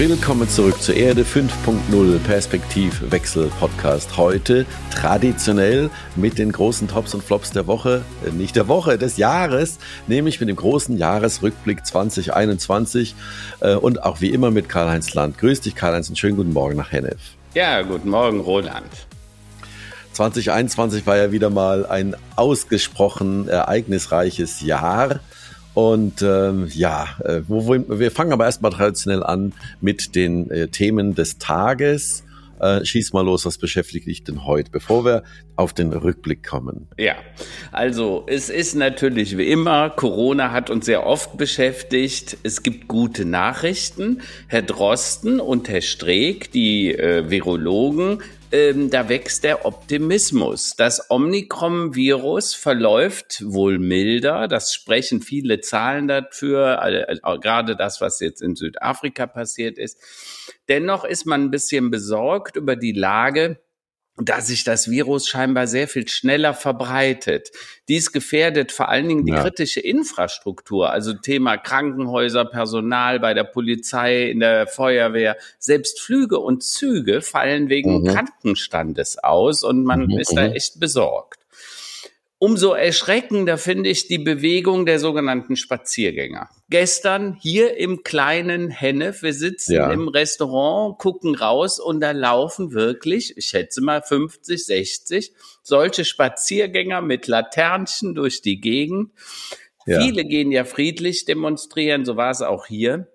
Willkommen zurück zur Erde 5.0 Perspektivwechsel Podcast. Heute traditionell mit den großen Tops und Flops der Woche, äh, nicht der Woche, des Jahres, nämlich mit dem großen Jahresrückblick 2021 äh, und auch wie immer mit Karl-Heinz Land. Grüß dich, Karl-Heinz, und schönen guten Morgen nach Hennef. Ja, guten Morgen, Roland. 2021 war ja wieder mal ein ausgesprochen ereignisreiches Jahr. Und ähm, ja, äh, wo, wo, wir fangen aber erstmal traditionell an mit den äh, Themen des Tages. Äh, schieß mal los, was beschäftigt dich denn heute, bevor wir auf den Rückblick kommen? Ja, also es ist natürlich wie immer, Corona hat uns sehr oft beschäftigt. Es gibt gute Nachrichten. Herr Drosten und Herr Streeck, die äh, Virologen, ähm, da wächst der Optimismus. Das Omikron-Virus verläuft wohl milder. Das sprechen viele Zahlen dafür, also, gerade das, was jetzt in Südafrika passiert ist. Dennoch ist man ein bisschen besorgt über die Lage dass sich das Virus scheinbar sehr viel schneller verbreitet. Dies gefährdet vor allen Dingen die ja. kritische Infrastruktur, also Thema Krankenhäuser, Personal bei der Polizei, in der Feuerwehr. Selbst Flüge und Züge fallen wegen mhm. Krankenstandes aus und man mhm. ist da mhm. echt besorgt. Umso erschreckender finde ich die Bewegung der sogenannten Spaziergänger. Gestern hier im kleinen Hennef, wir sitzen ja. im Restaurant, gucken raus und da laufen wirklich, ich schätze mal 50, 60 solche Spaziergänger mit Laternchen durch die Gegend. Ja. Viele gehen ja friedlich demonstrieren, so war es auch hier.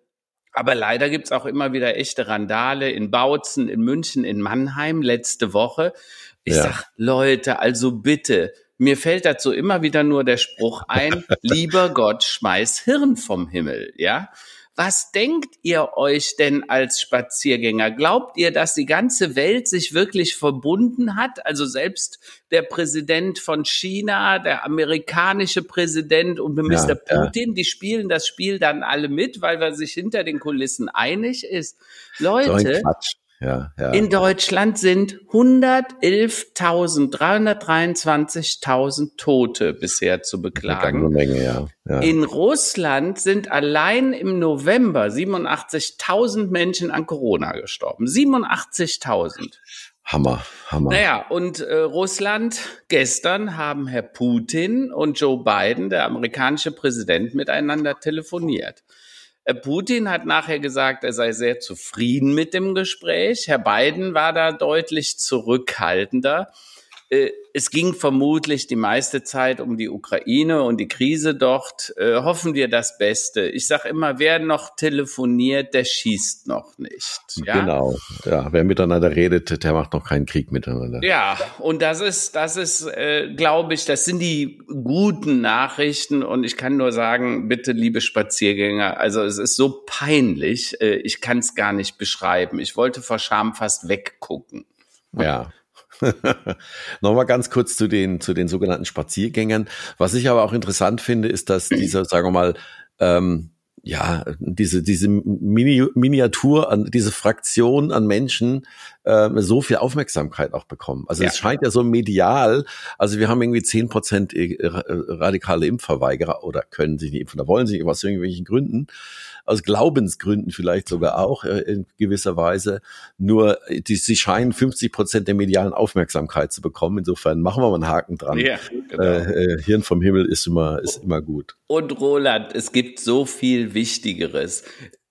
Aber leider gibt's auch immer wieder echte Randale in Bautzen, in München, in Mannheim letzte Woche. Ich ja. sag, Leute, also bitte, mir fällt dazu immer wieder nur der Spruch ein, lieber Gott, schmeiß Hirn vom Himmel, ja? Was denkt ihr euch denn als Spaziergänger? Glaubt ihr, dass die ganze Welt sich wirklich verbunden hat? Also selbst der Präsident von China, der amerikanische Präsident und Mr. Ja, Putin, ja. die spielen das Spiel dann alle mit, weil wir sich hinter den Kulissen einig ist. Leute, so ja, ja. In Deutschland sind 111.000, 323.000 Tote bisher zu beklagen. Menge, ja. ja. In Russland sind allein im November 87.000 Menschen an Corona gestorben. 87.000. Hammer, Hammer. Naja, und äh, Russland, gestern haben Herr Putin und Joe Biden, der amerikanische Präsident, miteinander telefoniert. Äh, Putin hat nachher gesagt, er sei sehr zufrieden mit dem Gespräch. Herr Biden war da deutlich zurückhaltender. Äh, es ging vermutlich die meiste Zeit um die Ukraine und die Krise dort. Äh, hoffen wir das Beste. Ich sage immer, wer noch telefoniert, der schießt noch nicht. Ja? Genau. Ja, wer miteinander redet, der macht noch keinen Krieg miteinander. Ja, und das ist, das ist, äh, glaube ich, das sind die guten Nachrichten. Und ich kann nur sagen, bitte, liebe Spaziergänger, also es ist so peinlich. Ich kann es gar nicht beschreiben. Ich wollte vor Scham fast weggucken. Ja, Nochmal ganz kurz zu den, zu den sogenannten Spaziergängern. Was ich aber auch interessant finde, ist, dass diese, sagen wir mal, ähm, ja, diese, diese Mini Miniatur an, diese Fraktion an Menschen äh, so viel Aufmerksamkeit auch bekommen. Also ja. es scheint ja so medial, also wir haben irgendwie zehn Prozent äh, radikale Impfverweigerer oder können sich nicht impfen, da wollen sie aus irgendwelchen Gründen aus Glaubensgründen vielleicht sogar auch äh, in gewisser Weise. Nur die, sie scheinen 50 Prozent der medialen Aufmerksamkeit zu bekommen. Insofern machen wir mal einen Haken dran. Ja, genau. äh, äh, Hirn vom Himmel ist immer, ist immer gut. Und Roland, es gibt so viel Wichtigeres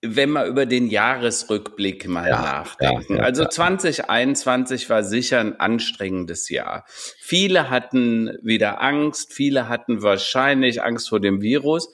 wenn wir über den Jahresrückblick mal ja, nachdenken. Ja, ja, also 2021 war sicher ein anstrengendes Jahr. Viele hatten wieder Angst, viele hatten wahrscheinlich Angst vor dem Virus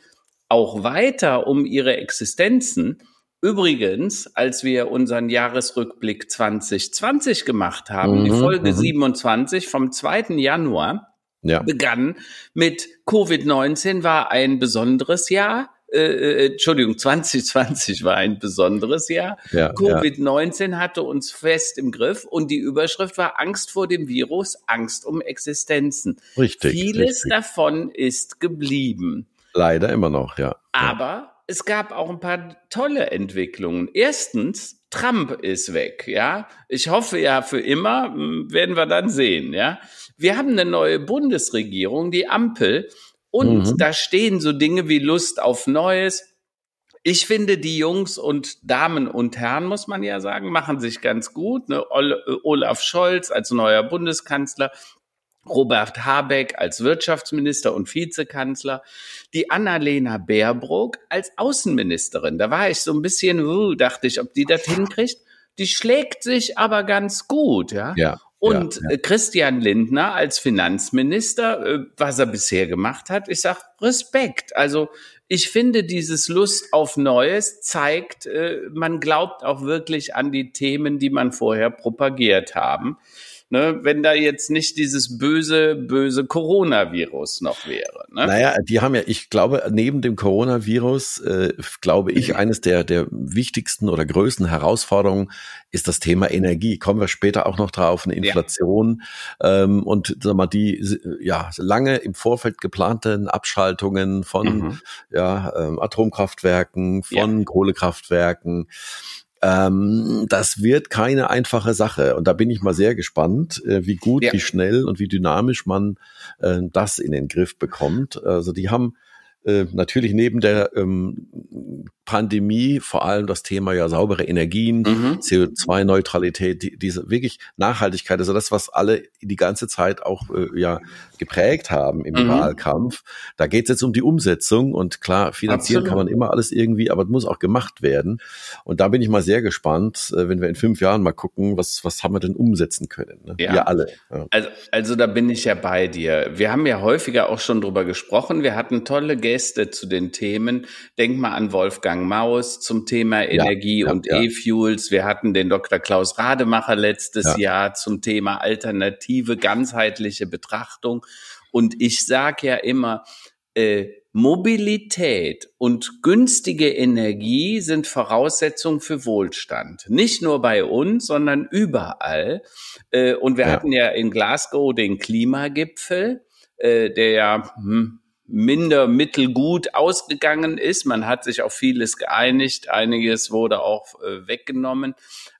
auch weiter um ihre Existenzen. Übrigens, als wir unseren Jahresrückblick 2020 gemacht haben, mhm, die Folge mhm. 27 vom 2. Januar, ja. begann mit Covid-19 war ein besonderes Jahr. Äh, äh Entschuldigung, 2020 war ein besonderes Jahr. Ja, Covid-19 ja. hatte uns fest im Griff und die Überschrift war Angst vor dem Virus, Angst um Existenzen. Richtig. Vieles richtig. davon ist geblieben. Leider immer noch, ja. Aber es gab auch ein paar tolle Entwicklungen. Erstens Trump ist weg, ja. Ich hoffe ja für immer, werden wir dann sehen, ja. Wir haben eine neue Bundesregierung, die Ampel, und mhm. da stehen so Dinge wie Lust auf Neues. Ich finde, die Jungs und Damen und Herren, muss man ja sagen, machen sich ganz gut. Ne? Olaf Scholz als neuer Bundeskanzler, Robert Habeck als Wirtschaftsminister und Vizekanzler, die Annalena Baerbock als Außenministerin. Da war ich so ein bisschen, uh, dachte ich, ob die das hinkriegt. Die schlägt sich aber ganz gut, ja. ja und ja, ja. Christian Lindner als Finanzminister, äh, was er bisher gemacht hat, ich sag Respekt. Also ich finde, dieses Lust auf Neues zeigt, äh, man glaubt auch wirklich an die Themen, die man vorher propagiert haben ne, wenn da jetzt nicht dieses böse, böse Coronavirus noch wäre. Ne? Naja, die haben ja, ich glaube, neben dem Coronavirus, äh, glaube ich, eines der, der wichtigsten oder größten Herausforderungen ist das Thema Energie. Kommen wir später auch noch drauf, eine Inflation ja. ähm, und sag mal, die ja lange im Vorfeld geplanten Abschaltungen von mhm. ja, ähm, Atomkraftwerken, von ja. Kohlekraftwerken. Ähm, das wird keine einfache Sache. Und da bin ich mal sehr gespannt, äh, wie gut, ja. wie schnell und wie dynamisch man äh, das in den Griff bekommt. Also die haben äh, natürlich neben der ähm, Pandemie vor allem das Thema ja saubere Energien, mhm. CO2-Neutralität, die, diese wirklich Nachhaltigkeit, also das, was alle die ganze Zeit auch äh, ja geprägt haben im mhm. Wahlkampf. Da geht es jetzt um die Umsetzung und klar, finanzieren Absolut. kann man immer alles irgendwie, aber es muss auch gemacht werden. Und da bin ich mal sehr gespannt, äh, wenn wir in fünf Jahren mal gucken, was, was haben wir denn umsetzen können. Ne? Ja. Wir alle. Ja. Also, also da bin ich ja bei dir. Wir haben ja häufiger auch schon drüber gesprochen. Wir hatten tolle Gäste Gäste zu den Themen. Denk mal an Wolfgang Maus zum Thema Energie ja, und ja. E-Fuels. Wir hatten den Dr. Klaus Rademacher letztes Jahr zum Thema alternative, ganzheitliche Betrachtung. Und ich sage ja immer, äh, Mobilität und günstige Energie sind Voraussetzungen für Wohlstand. Nicht nur bei uns, sondern überall. Äh, und wir ja. hatten ja in Glasgow den Klimagipfel, äh, der ja hm, minder mittelgut ausgegangen ist. Man hat sich auf vieles geeinigt, einiges wurde auch äh, weggenommen,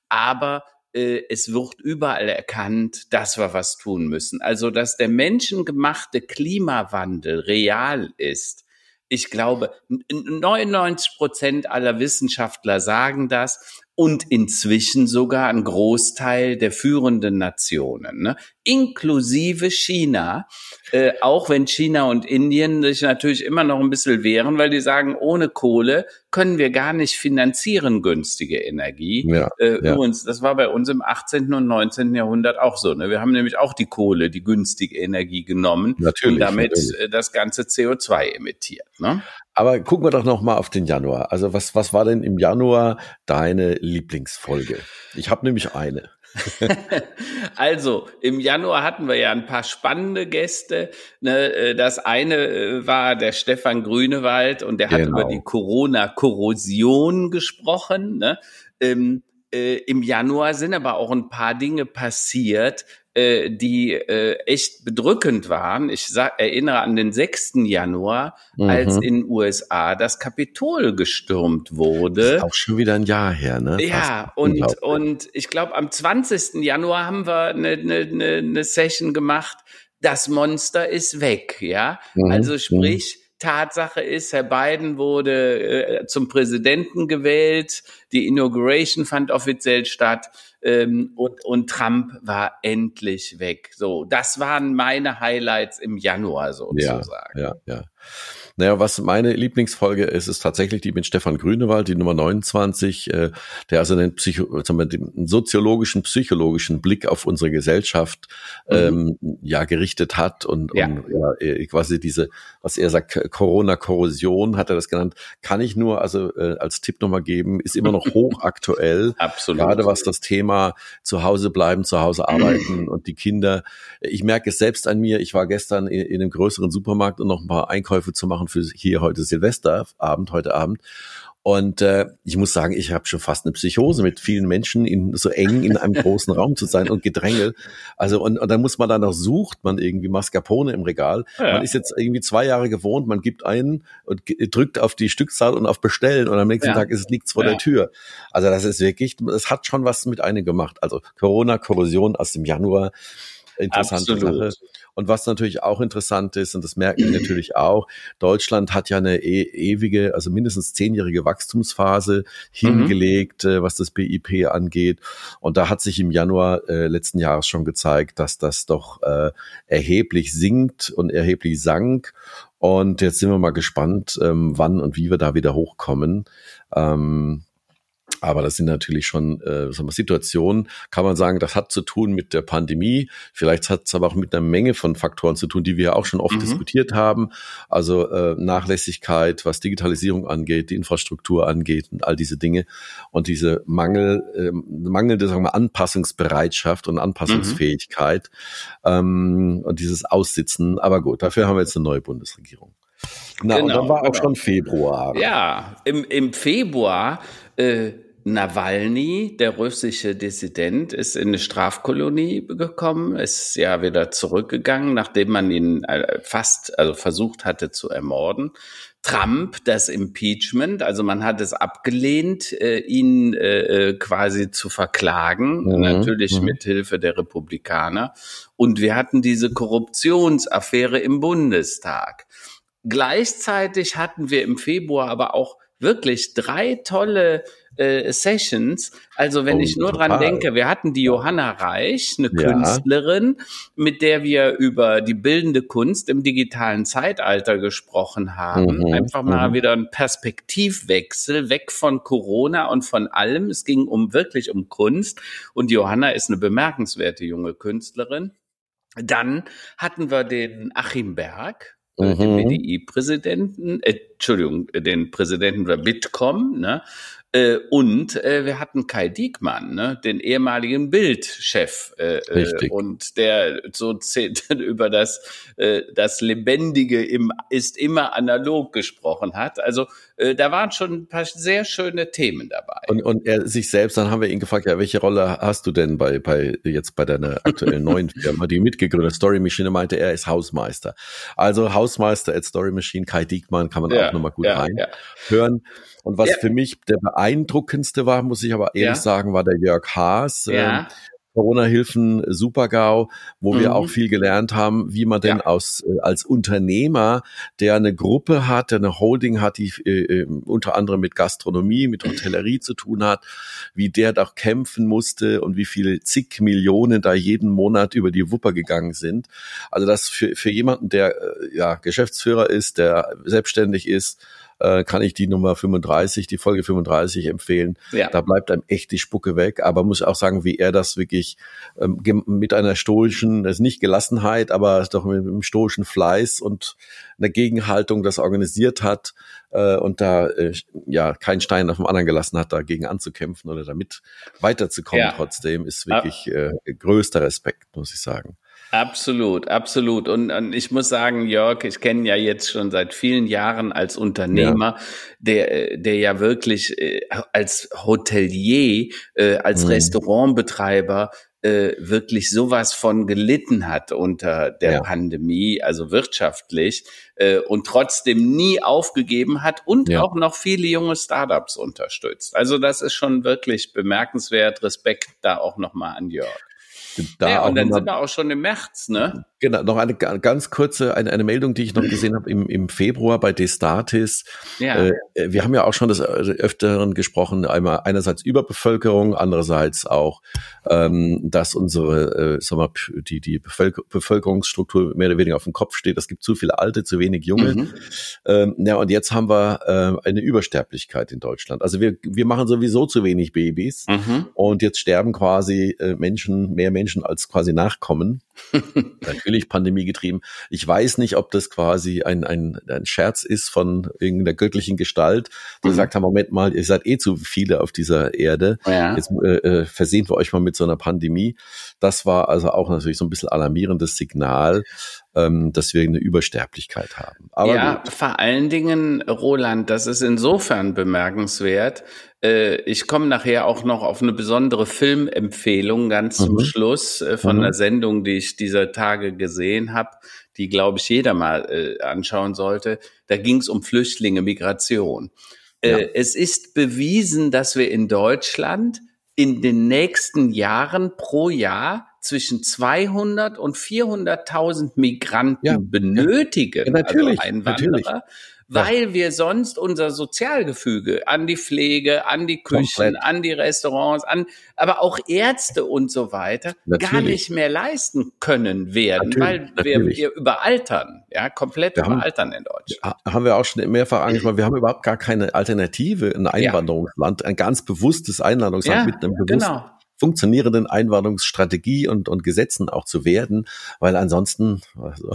aber äh, es wird überall erkannt, dass wir was tun müssen. Also, dass der menschengemachte Klimawandel real ist. Ich glaube, 99 Prozent aller Wissenschaftler sagen das und inzwischen sogar ein Großteil der führenden Nationen, ne? inklusive China, äh, auch wenn China und Indien sich natürlich immer noch ein bisschen wehren, weil die sagen, ohne Kohle können wir gar nicht finanzieren günstige Energie. Ja, äh, ja. Übrigens, das war bei uns im 18. und 19. Jahrhundert auch so. Ne? Wir haben nämlich auch die Kohle, die günstige Energie genommen natürlich, und damit natürlich. Äh, das ganze CO2 emittiert. Ne? Aber gucken wir doch noch mal auf den Januar. Also was, was war denn im Januar deine Lieblingsfolge? Ich habe nämlich eine. also, im Januar hatten wir ja ein paar spannende Gäste. Ne? Äh, das eine äh, war der Stefan Grünewald und der genau. hat über die Corona-Korrosion gesprochen. Ne? Ähm, äh, Im Januar sind aber auch ein paar Dinge passiert, äh, die äh, echt bedrückend waren. Ich sag, erinnere an den 6. Januar, mhm. als in USA das Kapitol gestürmt wurde. Das ist auch schon wieder ein Jahr her, ne? Ja, und, und ich glaube, am 20. Januar haben wir eine, eine, eine, eine Session gemacht, das Monster ist weg, ja. Mhm. Also sprich, Tatsache ist, Herr Biden wurde äh, zum Präsidenten gewählt, die Inauguration fand offiziell statt ähm, und, und Trump war endlich weg. So, das waren meine Highlights im Januar sozusagen. Ja, ja, ja. Naja, was meine Lieblingsfolge ist, ist tatsächlich die mit Stefan Grünewald, die Nummer 29, äh, der also den, Psycho den soziologischen, psychologischen Blick auf unsere Gesellschaft mhm. ähm, ja gerichtet hat und, ja. und ja, äh, quasi diese, was er sagt, Corona-Korrosion hat er das genannt, kann ich nur also äh, als Tipp nochmal geben, ist immer noch hochaktuell. Absolut. Gerade was das Thema zu Hause bleiben, zu Hause arbeiten und die Kinder. Ich merke es selbst an mir. Ich war gestern in, in einem größeren Supermarkt und noch ein paar Einkäufe zu machen machen für hier heute Silvesterabend, heute Abend. Und äh, ich muss sagen, ich habe schon fast eine Psychose mit vielen Menschen in so eng in einem großen Raum zu sein und Gedränge. Also und, und dann muss man da noch sucht man irgendwie Mascarpone im Regal. Ja. Man ist jetzt irgendwie zwei Jahre gewohnt, man gibt einen und drückt auf die Stückzahl und auf Bestellen und am nächsten ja. Tag ist es liegt's vor ja. der Tür. Also das ist wirklich, es hat schon was mit einem gemacht. Also Corona, Korrosion aus dem Januar interessante Absolut. Sache. Und was natürlich auch interessant ist, und das merken wir natürlich auch, Deutschland hat ja eine e ewige, also mindestens zehnjährige Wachstumsphase hingelegt, mhm. was das BIP angeht. Und da hat sich im Januar äh, letzten Jahres schon gezeigt, dass das doch äh, erheblich sinkt und erheblich sank. Und jetzt sind wir mal gespannt, ähm, wann und wie wir da wieder hochkommen. Ähm, aber das sind natürlich schon äh, sagen wir, Situationen, kann man sagen, das hat zu tun mit der Pandemie. Vielleicht hat es aber auch mit einer Menge von Faktoren zu tun, die wir ja auch schon oft mhm. diskutiert haben. Also äh, Nachlässigkeit, was Digitalisierung angeht, die Infrastruktur angeht und all diese Dinge. Und diese Mangel, äh, mangelnde sagen wir, Anpassungsbereitschaft und Anpassungsfähigkeit mhm. ähm, und dieses Aussitzen. Aber gut, dafür haben wir jetzt eine neue Bundesregierung. Na, genau, und dann war auch genau. schon Februar. Ja, im, im Februar äh, Nawalny, der russische Dissident, ist in eine Strafkolonie gekommen, ist ja wieder zurückgegangen, nachdem man ihn äh, fast, also versucht hatte zu ermorden. Trump, das Impeachment, also man hat es abgelehnt, äh, ihn äh, äh quasi zu verklagen, mhm. natürlich mhm. mit Hilfe der Republikaner. Und wir hatten diese Korruptionsaffäre im Bundestag. Gleichzeitig hatten wir im Februar aber auch wirklich drei tolle äh, Sessions. Also wenn oh, ich nur total. dran denke, wir hatten die Johanna Reich, eine ja. Künstlerin, mit der wir über die bildende Kunst im digitalen Zeitalter gesprochen haben. Mhm. Einfach mal mhm. wieder ein Perspektivwechsel weg von Corona und von allem. Es ging um wirklich um Kunst und Johanna ist eine bemerkenswerte junge Künstlerin. Dann hatten wir den Achim Berg, mhm. den BDI-Präsidenten, äh, Entschuldigung, den Präsidenten der Bitkom, ne? Äh, und äh, wir hatten Kai Diekmann, ne, den ehemaligen Bildchef, äh, äh Richtig. und der so über das äh, das Lebendige im ist immer analog gesprochen hat. Also äh, da waren schon ein paar sehr schöne Themen dabei. Und, und er sich selbst, dann haben wir ihn gefragt, ja, welche Rolle hast du denn bei bei jetzt bei deiner aktuellen neuen Firma, die mitgegründet Story Machine, meinte er ist Hausmeister. Also Hausmeister at Story Machine, Kai Diekmann kann man ja, auch nochmal gut ja, reinhören. Ja. Und was ja. für mich der beeindruckendste war, muss ich aber ehrlich ja. sagen, war der Jörg Haas. Ja. Ähm, Corona-Hilfen Supergau, wo mhm. wir auch viel gelernt haben, wie man denn ja. aus äh, als Unternehmer, der eine Gruppe hat, der eine Holding hat, die äh, äh unter anderem mit Gastronomie, mit Hotellerie zu tun hat, wie der doch kämpfen musste und wie viele zig Millionen da jeden Monat über die Wupper gegangen sind. Also das für, für jemanden, der äh, ja Geschäftsführer ist, der selbstständig ist, äh, kann ich die Nummer 35, die Folge 35 empfehlen. Ja. Da bleibt einem echt die Spucke weg. Aber muss auch sagen, wie er das wirklich ähm, mit einer stoischen, das ist nicht Gelassenheit, aber doch mit einem stoischen Fleiß und einer Gegenhaltung das organisiert hat äh, und da äh, ja keinen Stein auf dem anderen gelassen hat, dagegen anzukämpfen oder damit weiterzukommen ja. trotzdem, ist wirklich äh, größter Respekt, muss ich sagen. Absolut, absolut. Und, und ich muss sagen, Jörg, ich kenne ja jetzt schon seit vielen Jahren als Unternehmer, ja. der, der ja wirklich äh, als Hotelier, äh, als mhm. Restaurantbetreiber äh, wirklich sowas von gelitten hat unter der ja. Pandemie, also wirtschaftlich, äh, und trotzdem nie aufgegeben hat und ja. auch noch viele junge Startups unterstützt. Also das ist schon wirklich bemerkenswert. Respekt da auch nochmal an Jörg. Da ja, und dann sind wir auch schon im März, ne? Genau, noch eine ganz kurze, eine, eine Meldung, die ich noch gesehen habe im, im Februar bei Destatis. Ja. Äh, wir haben ja auch schon des Öfteren gesprochen, einmal einerseits Überbevölkerung, andererseits auch, ähm, dass unsere, äh, sagen wir, die, die Bevölker Bevölkerungsstruktur mehr oder weniger auf dem Kopf steht. Es gibt zu viele Alte, zu wenig Junge. Mhm. Ähm, ja, und jetzt haben wir äh, eine Übersterblichkeit in Deutschland. Also wir, wir machen sowieso zu wenig Babys mhm. und jetzt sterben quasi äh, Menschen, mehr Menschen als quasi Nachkommen. Natürlich Pandemie getrieben. Ich weiß nicht, ob das quasi ein, ein, ein Scherz ist von irgendeiner göttlichen Gestalt, die mhm. gesagt haben, Moment mal, ihr seid eh zu viele auf dieser Erde. Ja. Jetzt äh, äh, versehen wir euch mal mit so einer. Pandemie. Das war also auch natürlich so ein bisschen alarmierendes Signal, ähm, dass wir eine Übersterblichkeit haben. Aber ja, gut. vor allen Dingen, Roland, das ist insofern bemerkenswert. Äh, ich komme nachher auch noch auf eine besondere Filmempfehlung ganz mhm. zum Schluss äh, von mhm. einer Sendung, die ich dieser Tage gesehen habe, die, glaube ich, jeder mal äh, anschauen sollte. Da ging es um Flüchtlinge, Migration. Ja. Es ist bewiesen, dass wir in Deutschland in den nächsten Jahren pro Jahr zwischen 200 und 400.000 Migranten ja, benötigen, ja, natürlich, also Einwanderer, natürlich. weil ja. wir sonst unser Sozialgefüge an die Pflege, an die Küchen, Komplett. an die Restaurants, an, aber auch Ärzte und so weiter natürlich. gar nicht mehr leisten können werden, weil wir, wir überaltern, ja, komplett wir überaltern haben, in Deutschland. Haben wir auch schon mehrfach angesprochen, wir haben überhaupt gar keine Alternative, ein Einwanderungsland, ein ganz bewusstes Einwanderungsland mit einem bewussten genau funktionierenden Einwanderungsstrategie und, und Gesetzen auch zu werden, weil ansonsten also,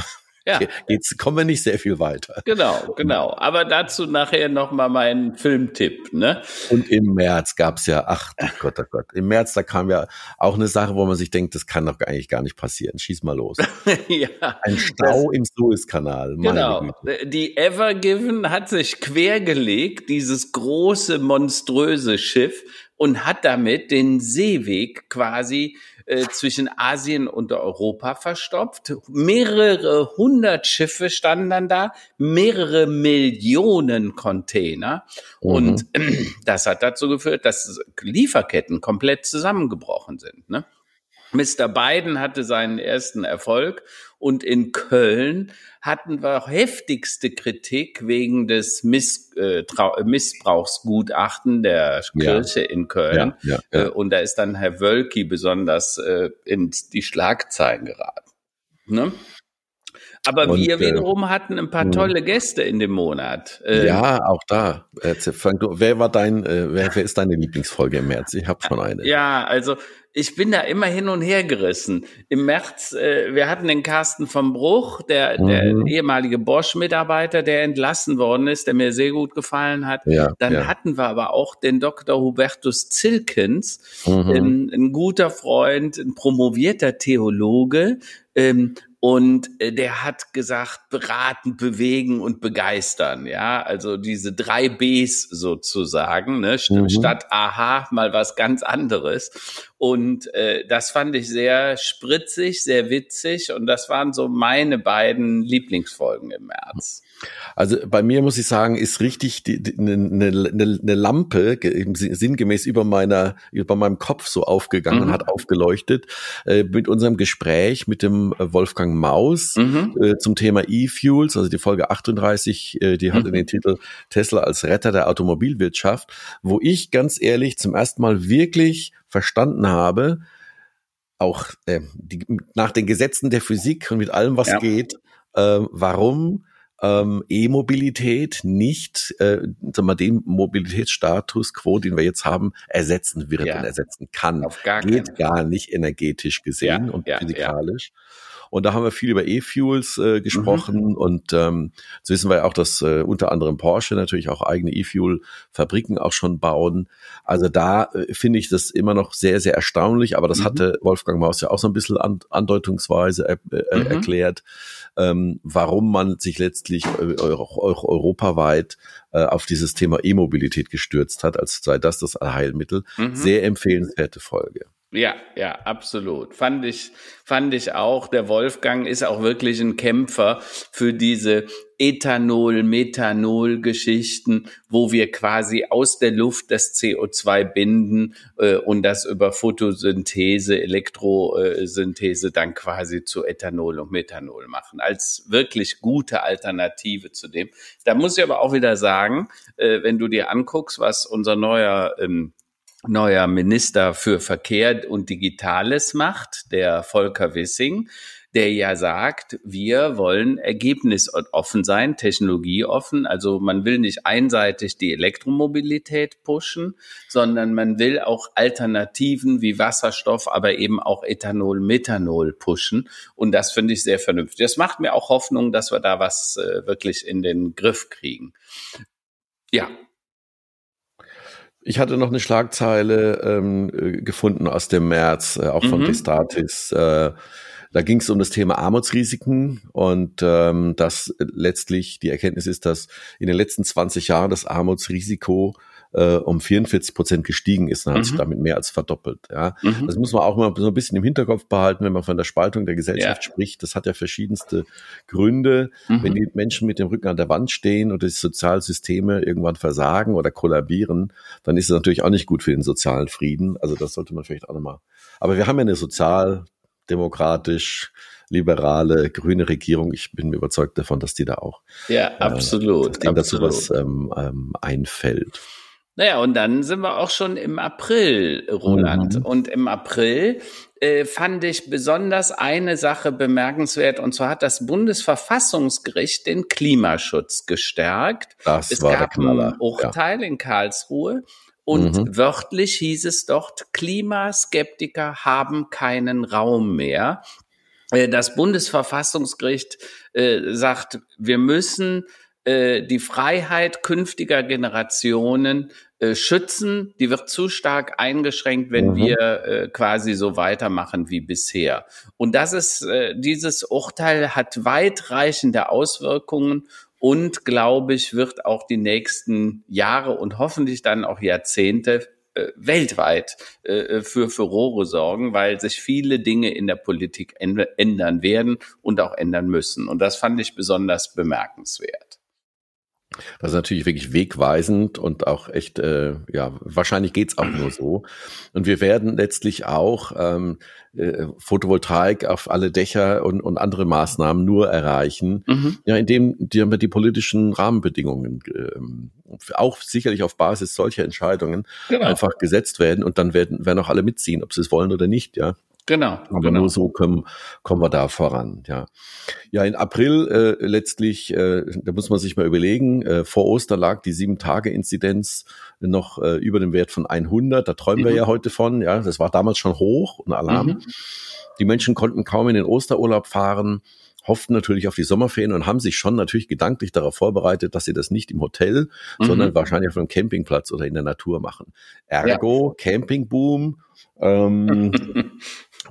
ja. Jetzt kommen wir nicht sehr viel weiter. Genau, genau. Aber dazu nachher nochmal mein Filmtipp. Ne? Und im März gab's ja, ach oh Gott, oh Gott, im März, da kam ja auch eine Sache, wo man sich denkt, das kann doch eigentlich gar nicht passieren. Schieß mal los. ja, Ein Stau im Suezkanal. Genau. Die Ever Given hat sich quergelegt, dieses große, monströse Schiff, und hat damit den Seeweg quasi äh, zwischen Asien und Europa verstopft. Mehrere hundert Schiffe standen dann da, mehrere Millionen Container. Mhm. Und äh, das hat dazu geführt, dass Lieferketten komplett zusammengebrochen sind. Ne? Mr. Biden hatte seinen ersten Erfolg und in Köln hatten wir heftigste Kritik wegen des Miss, äh, Missbrauchsgutachten der Kirche ja. in Köln. Ja, ja, äh, und da ist dann Herr Wölki besonders äh, in die Schlagzeilen geraten. Ne? Aber und, wir äh, wiederum äh, hatten ein paar hm. tolle Gäste in dem Monat. Äh, ja, auch da. Frank, wer war dein, äh, wer, wer ist deine Lieblingsfolge im März? Ich habe schon eine. Ja, also ich bin da immer hin und her gerissen. Im März, äh, wir hatten den Carsten vom Bruch, der, mhm. der ehemalige Bosch-Mitarbeiter, der entlassen worden ist, der mir sehr gut gefallen hat. Ja, Dann ja. hatten wir aber auch den Dr. Hubertus Zilkens, mhm. ähm, ein guter Freund, ein promovierter Theologe, ähm, und äh, der hat gesagt, beraten, bewegen und begeistern. Ja, also diese drei Bs sozusagen, ne? Mhm. statt aha mal was ganz anderes. Und äh, das fand ich sehr spritzig, sehr witzig. Und das waren so meine beiden Lieblingsfolgen im März. Also bei mir muss ich sagen, ist richtig eine ne, ne, ne Lampe sinngemäß über meiner über meinem Kopf so aufgegangen, mhm. hat aufgeleuchtet äh, mit unserem Gespräch mit dem äh, Wolfgang Maus mhm. äh, zum Thema E-Fuels, also die Folge 38, äh, die hatte mhm. den Titel Tesla als Retter der Automobilwirtschaft, wo ich ganz ehrlich zum ersten Mal wirklich verstanden habe, auch äh, die, nach den Gesetzen der Physik und mit allem, was ja. geht, äh, warum ähm, E-Mobilität nicht äh, sagen wir, den Mobilitätsstatus quo, den wir jetzt haben, ersetzen wird ja. und ersetzen kann. Auf gar Geht gar nicht energetisch gesehen ja, und ja, physikalisch. Und da haben wir viel über E-Fuels äh, gesprochen mhm. und ähm, so wissen wir ja auch, dass äh, unter anderem Porsche natürlich auch eigene E-Fuel-Fabriken auch schon bauen. Also da äh, finde ich das immer noch sehr, sehr erstaunlich, aber das mhm. hatte Wolfgang Maus ja auch so ein bisschen an, andeutungsweise äh, äh, mhm. erklärt, ähm, warum man sich letztlich äh, auch europaweit äh, auf dieses Thema E-Mobilität gestürzt hat, als sei das das Allheilmittel. Mhm. Sehr empfehlenswerte Folge. Ja, ja, absolut. Fand ich, fand ich auch. Der Wolfgang ist auch wirklich ein Kämpfer für diese Ethanol, Methanol Geschichten, wo wir quasi aus der Luft das CO2 binden äh, und das über Photosynthese, Elektrosynthese dann quasi zu Ethanol und Methanol machen. Als wirklich gute Alternative zu dem. Da muss ich aber auch wieder sagen, äh, wenn du dir anguckst, was unser neuer ähm, neuer Minister für Verkehr und Digitales macht, der Volker Wissing, der ja sagt, wir wollen ergebnisoffen sein, technologieoffen. Also man will nicht einseitig die Elektromobilität pushen, sondern man will auch Alternativen wie Wasserstoff, aber eben auch Ethanol, Methanol pushen. Und das finde ich sehr vernünftig. Das macht mir auch Hoffnung, dass wir da was äh, wirklich in den Griff kriegen. Ja, Ich hatte noch eine Schlagzeile ähm, äh, gefunden aus dem März, äh, auch von mhm. Destatis. Äh, da ging es um das Thema Armutsrisiken und ähm, dass letztlich die Erkenntnis ist, dass in den letzten 20 Jahren das Armutsrisiko äh, um 44 Prozent gestiegen ist und hat mhm. sich damit mehr als verdoppelt. Ja. Mhm. Das muss man auch mal so ein bisschen im Hinterkopf behalten, wenn man von der Spaltung der Gesellschaft ja. spricht. Das hat ja verschiedenste Gründe. Mhm. Wenn die Menschen mit dem Rücken an der Wand stehen und die Sozialsysteme irgendwann versagen oder kollabieren, dann ist es natürlich auch nicht gut für den sozialen Frieden. Also das sollte man vielleicht auch nochmal. Aber wir haben ja eine sozialdemokratisch liberale, grüne Regierung. Ich bin überzeugt davon, dass die da auch ja, absolut, äh, dazu was ähm, ähm, einfällt. Naja, und dann sind wir auch schon im April, Roland. Mhm. Und im April äh, fand ich besonders eine Sache bemerkenswert, und zwar hat das Bundesverfassungsgericht den Klimaschutz gestärkt. Das es war gab ein Urteil ja. in Karlsruhe. Und mhm. wörtlich hieß es dort, Klimaskeptiker haben keinen Raum mehr. Äh, das Bundesverfassungsgericht äh, sagt, wir müssen äh, die Freiheit künftiger Generationen äh, schützen. Die wird zu stark eingeschränkt, wenn mhm. wir äh, quasi so weitermachen wie bisher. Und das ist, äh, dieses Urteil hat weitreichende Auswirkungen und, glaube ich, wird auch die nächsten Jahre und hoffentlich dann auch Jahrzehnte äh, weltweit äh, für Furore sorgen, weil sich viele Dinge in der Politik ändern werden und auch ändern müssen. Und das fand ich besonders bemerkenswert. Das ist natürlich wirklich wegweisend und auch echt, äh, ja, wahrscheinlich geht's auch nur so. Und wir werden letztlich auch ähm, äh, Photovoltaik auf alle Dächer und, und andere Maßnahmen nur erreichen, mhm. ja, indem die, die politischen Rahmenbedingungen ähm, auch sicherlich auf Basis solcher Entscheidungen genau. einfach gesetzt werden und dann werden, werden auch alle mitziehen, ob sie es wollen oder nicht, ja. Genau. Aber genau. nur so kommen, kommen wir da voran. Ja, ja in April äh, letztlich, äh, da muss man sich mal überlegen, äh, vor Ostern lag die Sieben-Tage-Inzidenz noch äh, über dem Wert von 100. Da träumen mhm. wir ja heute von. Ja, das war damals schon hoch, ein Alarm. Mhm. Die Menschen konnten kaum in den Osterurlaub fahren hofften natürlich auf die Sommerferien und haben sich schon natürlich gedanklich darauf vorbereitet, dass sie das nicht im Hotel, mhm. sondern wahrscheinlich auf einem Campingplatz oder in der Natur machen. Ergo, ja. Campingboom. Ähm,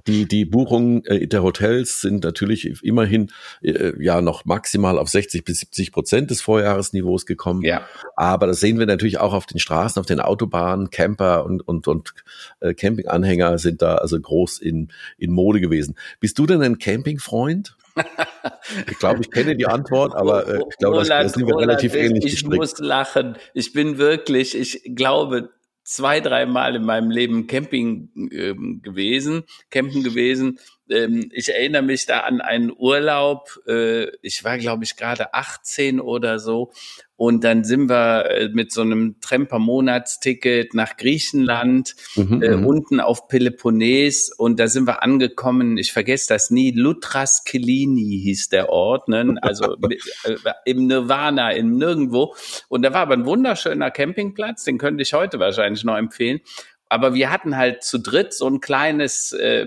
Die, die Buchungen äh, der Hotels sind natürlich immerhin äh, ja noch maximal auf 60 bis 70 Prozent des Vorjahresniveaus gekommen. Ja. Aber das sehen wir natürlich auch auf den Straßen, auf den Autobahnen. Camper und, und, und äh, Campinganhänger sind da also groß in, in Mode gewesen. Bist du denn ein Campingfreund? ich glaube, ich kenne die Antwort, aber äh, ich glaube, das, das sind wir relativ ähnlich. Ich gestrickt. muss lachen. Ich bin wirklich, ich glaube, zwei, dreimal in meinem Leben Camping ähm, gewesen, campen gewesen. Ähm, ich erinnere mich da an einen Urlaub. Äh, ich war, glaube ich, gerade 18 oder so. Und dann sind wir äh, mit so einem Tremper-Monatsticket nach Griechenland, mhm, äh, mhm. unten auf Peloponnes. Und da sind wir angekommen, ich vergesse das nie, Lutras Kelini hieß der Ort, ne? also äh, im Nirvana, im Nirgendwo. Und da war aber ein wunderschöner Campingplatz, den könnte ich heute wahrscheinlich noch empfehlen. Aber wir hatten halt zu dritt so ein kleines äh,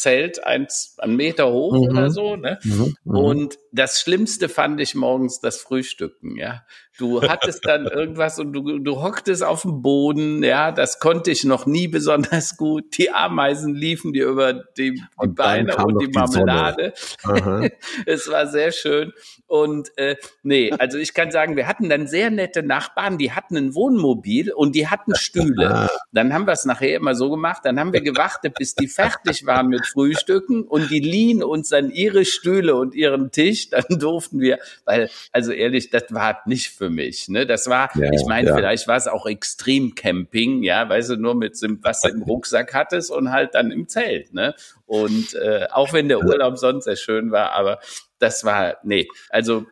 Zelt, eins, einen Meter hoch mhm. oder so. Ne? Mhm. mhm. Und das Schlimmste fand ich morgens das Frühstücken, ja. Du hattest dann irgendwas und du, du hocktest auf dem Boden, ja, das konnte ich noch nie besonders gut. Die Ameisen liefen dir über die, die und Beine und die Marmelade. Die es war sehr schön. Und äh, nee, also ich kann sagen, wir hatten dann sehr nette Nachbarn, die hatten ein Wohnmobil und die hatten Stühle. Dann haben wir es nachher immer so gemacht, dann haben wir gewartet, bis die fertig waren mit Frühstücken und die liehen uns dann ihre Stühle und ihren Tisch, dann durften wir, weil, also ehrlich, das war nicht für mich. Ne? Das war, ja, ich meine, ja. vielleicht war es auch Extrem-Camping, ja, weißt du, nur mit was du im Rucksack hattest und halt dann im Zelt. Ne? Und äh, auch wenn der Urlaub sonst sehr schön war, aber das war, nee, also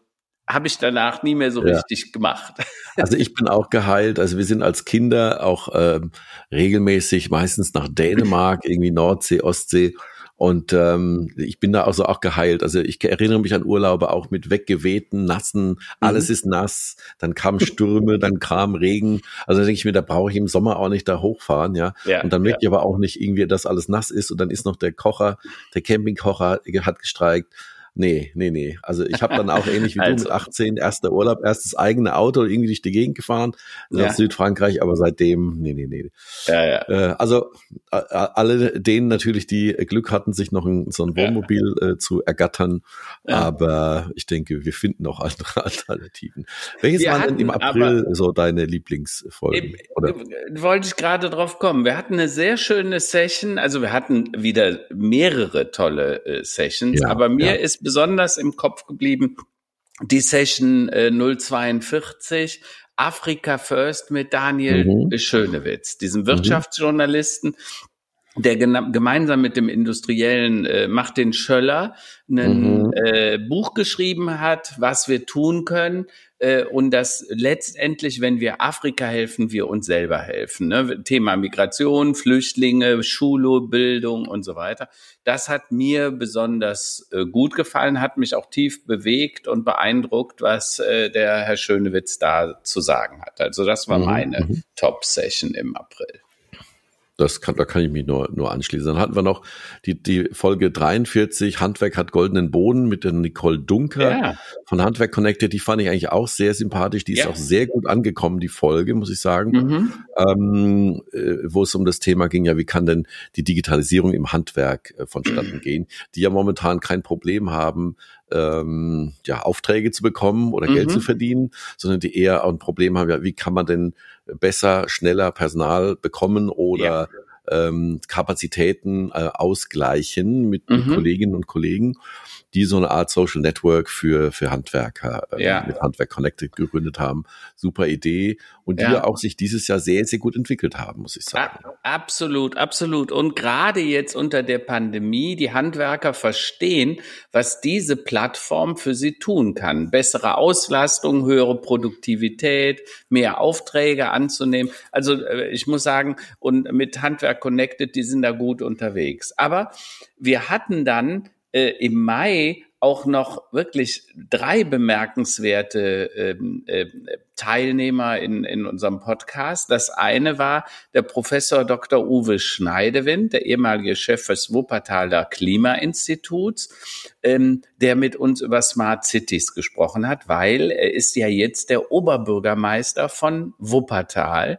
habe ich danach nie mehr so ja. richtig gemacht. Also ich bin auch geheilt. Also wir sind als Kinder auch ähm, regelmäßig meistens nach Dänemark, irgendwie Nordsee, Ostsee und ähm, ich bin da also auch geheilt. Also ich erinnere mich an Urlaube auch mit weggewehten, nassen, alles mhm. ist nass, dann kamen Stürme, dann kam Regen. Also da denke ich mir, da brauche ich im Sommer auch nicht da hochfahren, ja. ja und dann möchte ja. ich aber auch nicht irgendwie, dass alles nass ist und dann ist noch der Kocher, der Campingkocher hat gestreikt. Nee, nee, nee. Also ich habe dann auch ähnlich wie also. du mit 18 erster Urlaub, erstes eigene Auto irgendwie durch die Gegend gefahren nach ja. Südfrankreich, aber seitdem, nee, nee, nee. Ja, ja. Äh, also äh, alle denen natürlich, die Glück hatten, sich noch ein, so ein Wohnmobil ja. äh, zu ergattern, aber ich denke, wir finden auch andere Alternativen. Welches waren denn im April so deine Lieblingsfolgen? Oder? Wollte ich gerade drauf kommen. Wir hatten eine sehr schöne Session, also wir hatten wieder mehrere tolle äh, Sessions, aber mir ist besonders im Kopf geblieben, die Session äh, 042, Afrika First mit Daniel mhm. Schönewitz, diesem mhm. Wirtschaftsjournalisten, der gemeinsam mit dem Industriellen äh, Martin Schöller ein mhm. äh, Buch geschrieben hat, was wir tun können, äh, und dass letztendlich, wenn wir Afrika helfen, wir uns selber helfen. Ne? Thema Migration, Flüchtlinge, Schule, Bildung und so weiter. Das hat mir besonders äh, gut gefallen, hat mich auch tief bewegt und beeindruckt, was äh, der Herr Schönewitz da zu sagen hat. Also das war mhm. meine mhm. Top-Session im April. Das kann, da kann ich mich nur, nur anschließen. Dann hatten wir noch die, die Folge 43, Handwerk hat goldenen Boden mit der Nicole Dunker ja. von Handwerk Connected. Die fand ich eigentlich auch sehr sympathisch. Die ist ja. auch sehr gut angekommen, die Folge, muss ich sagen. Mhm. Ähm, äh, wo es um das Thema ging, ja, wie kann denn die Digitalisierung im Handwerk äh, vonstatten gehen, die ja momentan kein Problem haben, ähm, ja, Aufträge zu bekommen oder mhm. Geld zu verdienen, sondern die eher ein Problem haben, ja, wie kann man denn besser, schneller Personal bekommen oder ja. ähm, Kapazitäten äh, ausgleichen mit, mhm. mit Kolleginnen und Kollegen die so eine Art Social Network für, für Handwerker äh, ja. mit Handwerk Connected gegründet haben. Super Idee und die ja. auch sich dieses Jahr sehr, sehr gut entwickelt haben, muss ich sagen. absolut, absolut. Und gerade jetzt unter der Pandemie, die Handwerker verstehen, was diese Plattform für sie tun kann. Bessere Auslastung, höhere Produktivität, mehr Aufträge anzunehmen. Also äh, ich muss sagen, und mit Handwerk Connected, die sind da gut unterwegs. Aber wir hatten dann äh, im Mai auch noch wirklich drei bemerkenswerte ähm, äh, Teilnehmer in, in unserem Podcast. Das eine war der Professor Dr. Uwe Schneidewind, der ehemalige Chef des Wuppertaler Klimainstituts, ähm, der mit uns über Smart Cities gesprochen hat, weil er ist ja jetzt der Oberbürgermeister von Wuppertal.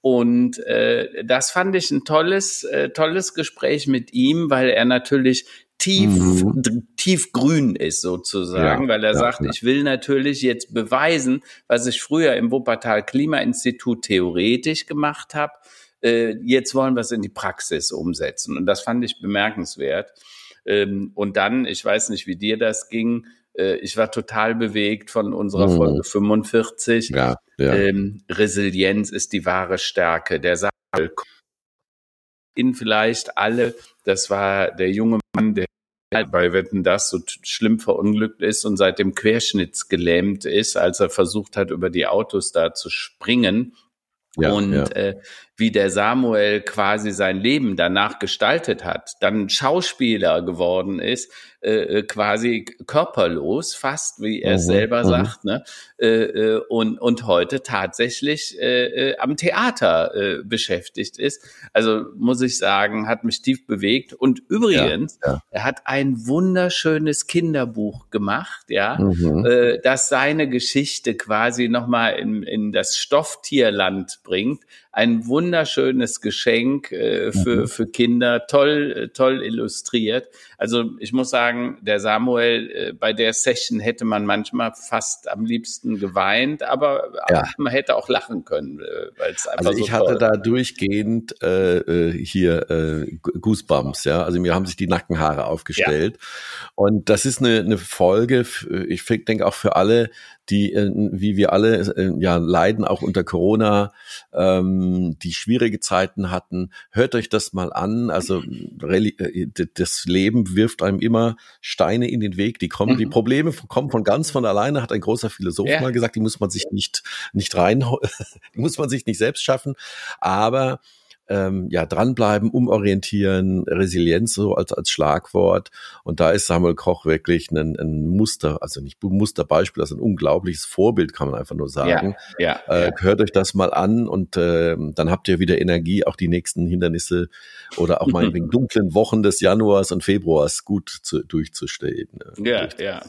Und äh, das fand ich ein tolles, äh, tolles Gespräch mit ihm, weil er natürlich tief, mhm. tiefgrün ist sozusagen, ja, weil er ja, sagt, ja. ich will natürlich jetzt beweisen, was ich früher im Wuppertal Klimainstitut theoretisch gemacht habe. Äh, jetzt wollen wir es in die Praxis umsetzen. Und das fand ich bemerkenswert. Ähm, und dann, ich weiß nicht, wie dir das ging, äh, ich war total bewegt von unserer mhm. Folge 45. Ja, ja. Ähm, Resilienz ist die wahre Stärke. Der Saal in vielleicht alle, das war der junge Mann, der bei Wetten das so schlimm verunglückt ist und seitdem querschnittsgelähmt ist, als er versucht hat, über die Autos da zu springen. Ja, und ja. Äh, wie der Samuel quasi sein Leben danach gestaltet hat, dann Schauspieler geworden ist, äh, äh quasi körperlos, fast wie er mhm, selber mhm. sagt, ne? Äh, äh, und, und heute tatsächlich äh, äh, am Theater äh, beschäftigt ist. Also muss ich sagen, hat mich tief bewegt. Und übrigens, ja, ja. er hat ein wunderschönes Kinderbuch gemacht, ja, mhm. äh, das seine Geschichte quasi nochmal in, in das Stofftierland bringt ein wunderschönes Geschenk äh, für, mhm. für Kinder, toll, toll illustriert. Also ich muss sagen, der Samuel, äh, bei der Session hätte man manchmal fast am liebsten geweint, aber ja. man hätte auch lachen können, äh, weil es einfach Also ich so hatte da durchgehend äh, äh, hier äh, Goosebumps, ja. Also mir haben sich die Nackenhaare aufgestellt. Ja. Und das ist eine, eine Folge, ich denke auch für alle, die, äh, wie wir alle, äh, ja, leiden auch unter Corona, ähm, die schwierige Zeiten hatten. Hört euch das mal an. Also äh, das Leben wirft einem immer Steine in den Weg. Die kommen, mhm. die Probleme kommen von ganz von alleine, hat ein großer Philosoph ja. mal gesagt. Die muss man sich nicht, nicht rein, die muss man sich nicht selbst schaffen. Aber ähm, ja, dranbleiben, umorientieren, Resilienz so als, als Schlagwort. Und da ist Samuel Koch wirklich ein, ein Muster, also nicht Musterbeispiel, also ein unglaubliches Vorbild, kann man einfach nur sagen. Ja, ja, äh, Hört euch das mal an und äh, dann habt ihr wieder Energie, auch die nächsten Hindernisse oder auch meinetwegen dunklen Wochen des Januars und Februars gut zu, durchzustehen. Ne? Ja, ja.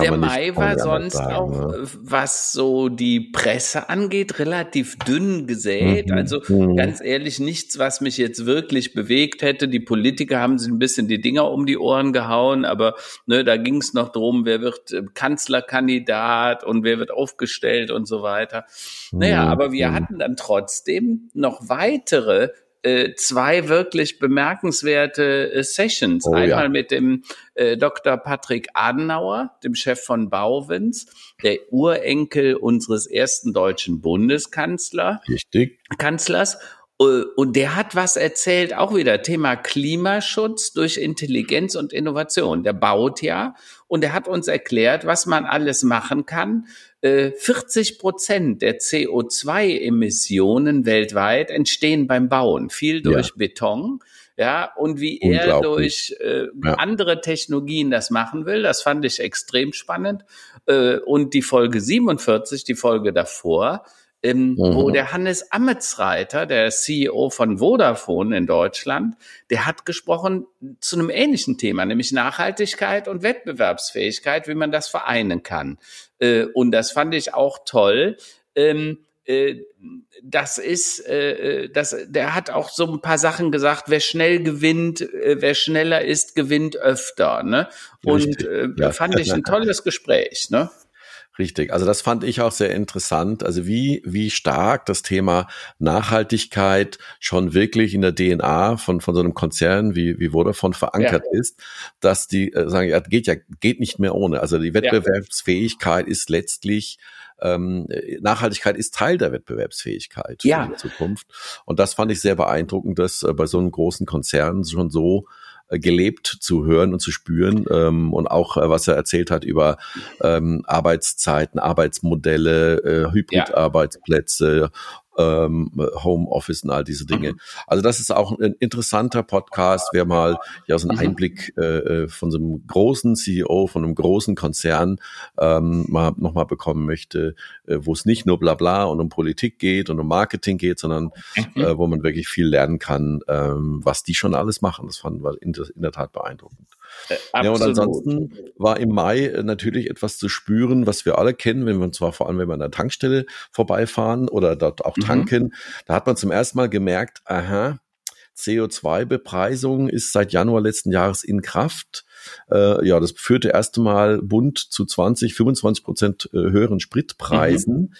Der Mai war sonst sagen, auch, ne? was so die Presse angeht, relativ dünn gesät. Mhm. Also mhm. ganz ehrlich, nichts, was mich jetzt wirklich bewegt hätte. Die Politiker haben sich ein bisschen die Dinger um die Ohren gehauen, aber ne, da ging es noch drum, wer wird äh, Kanzlerkandidat und wer wird aufgestellt und so weiter. Naja, mhm. aber wir mhm. hatten dann trotzdem noch weitere äh, zwei wirklich bemerkenswerte äh, Sessions. Oh, Einmal ja. mit dem äh, Dr. Patrick Adenauer, dem Chef von Bauwins, der Urenkel unseres ersten deutschen Bundeskanzler. Richtig. Kanzlers. Äh, und der hat was erzählt, auch wieder Thema Klimaschutz durch Intelligenz und Innovation. Der baut ja und er hat uns erklärt, was man alles machen kann, 40 äh, Prozent der CO2-Emissionen weltweit entstehen beim Bauen, viel durch ja. Beton. Ja, und wie er durch äh, ja. andere Technologien das machen will, das fand ich extrem spannend. Äh, und die Folge 47, die Folge davor, ähm, mhm. wo der Hannes Ametzreiter, der CEO von Vodafone in Deutschland, der hat gesprochen zu einem ähnlichen Thema, nämlich Nachhaltigkeit und Wettbewerbsfähigkeit, wie man das vereinen kann. Äh, und das fand ich auch toll. Ähm, äh, das ist, äh, das, der hat auch so ein paar Sachen gesagt, wer schnell gewinnt, äh, wer schneller ist, gewinnt öfter. Ne? Und äh, ja. fand ich ein tolles Gespräch. Ne? Richtig. Also das fand ich auch sehr interessant. Also wie, wie stark das Thema Nachhaltigkeit schon wirklich in der DNA von, von so einem Konzern wie, wie Vodafone verankert ja. ist, dass die äh, sagen, ja, geht ja, geht nicht mehr ohne. Also die Wettbewerbsfähigkeit ja. ist letztlich ähm, Nachhaltigkeit ist Teil der Wettbewerbsfähigkeit ja. in der Zukunft. Und das fand ich sehr beeindruckend, dass äh, bei so einem großen Konzern schon so gelebt zu hören und zu spüren ähm, und auch äh, was er erzählt hat über ähm, Arbeitszeiten, Arbeitsmodelle, äh, Hybrid-Arbeitsplätze, ähm, Homeoffice und all diese Dinge. Mhm. Also das ist auch ein interessanter Podcast, wer mal ja so einen mhm. Einblick äh, äh, von so einem großen CEO, von einem großen Konzern ähm, mal nochmal bekommen möchte, äh, wo es nicht nur Blabla und um Politik geht und um Marketing geht, sondern mhm. äh, wo man wirklich viel lernen kann, ähm, was die schon alles machen. Das fand wir in, in der Tat beeindruckend. Äh, ja, und ansonsten war im Mai äh, natürlich etwas zu spüren, was wir alle kennen, wenn wir zwar vor allem, wenn wir an der Tankstelle vorbeifahren oder dort auch. Tanken, mhm. da hat man zum ersten Mal gemerkt, aha, CO2-Bepreisung ist seit Januar letzten Jahres in Kraft. Äh, ja, das führte erst einmal Bund zu 20, 25 Prozent äh, höheren Spritpreisen, mhm.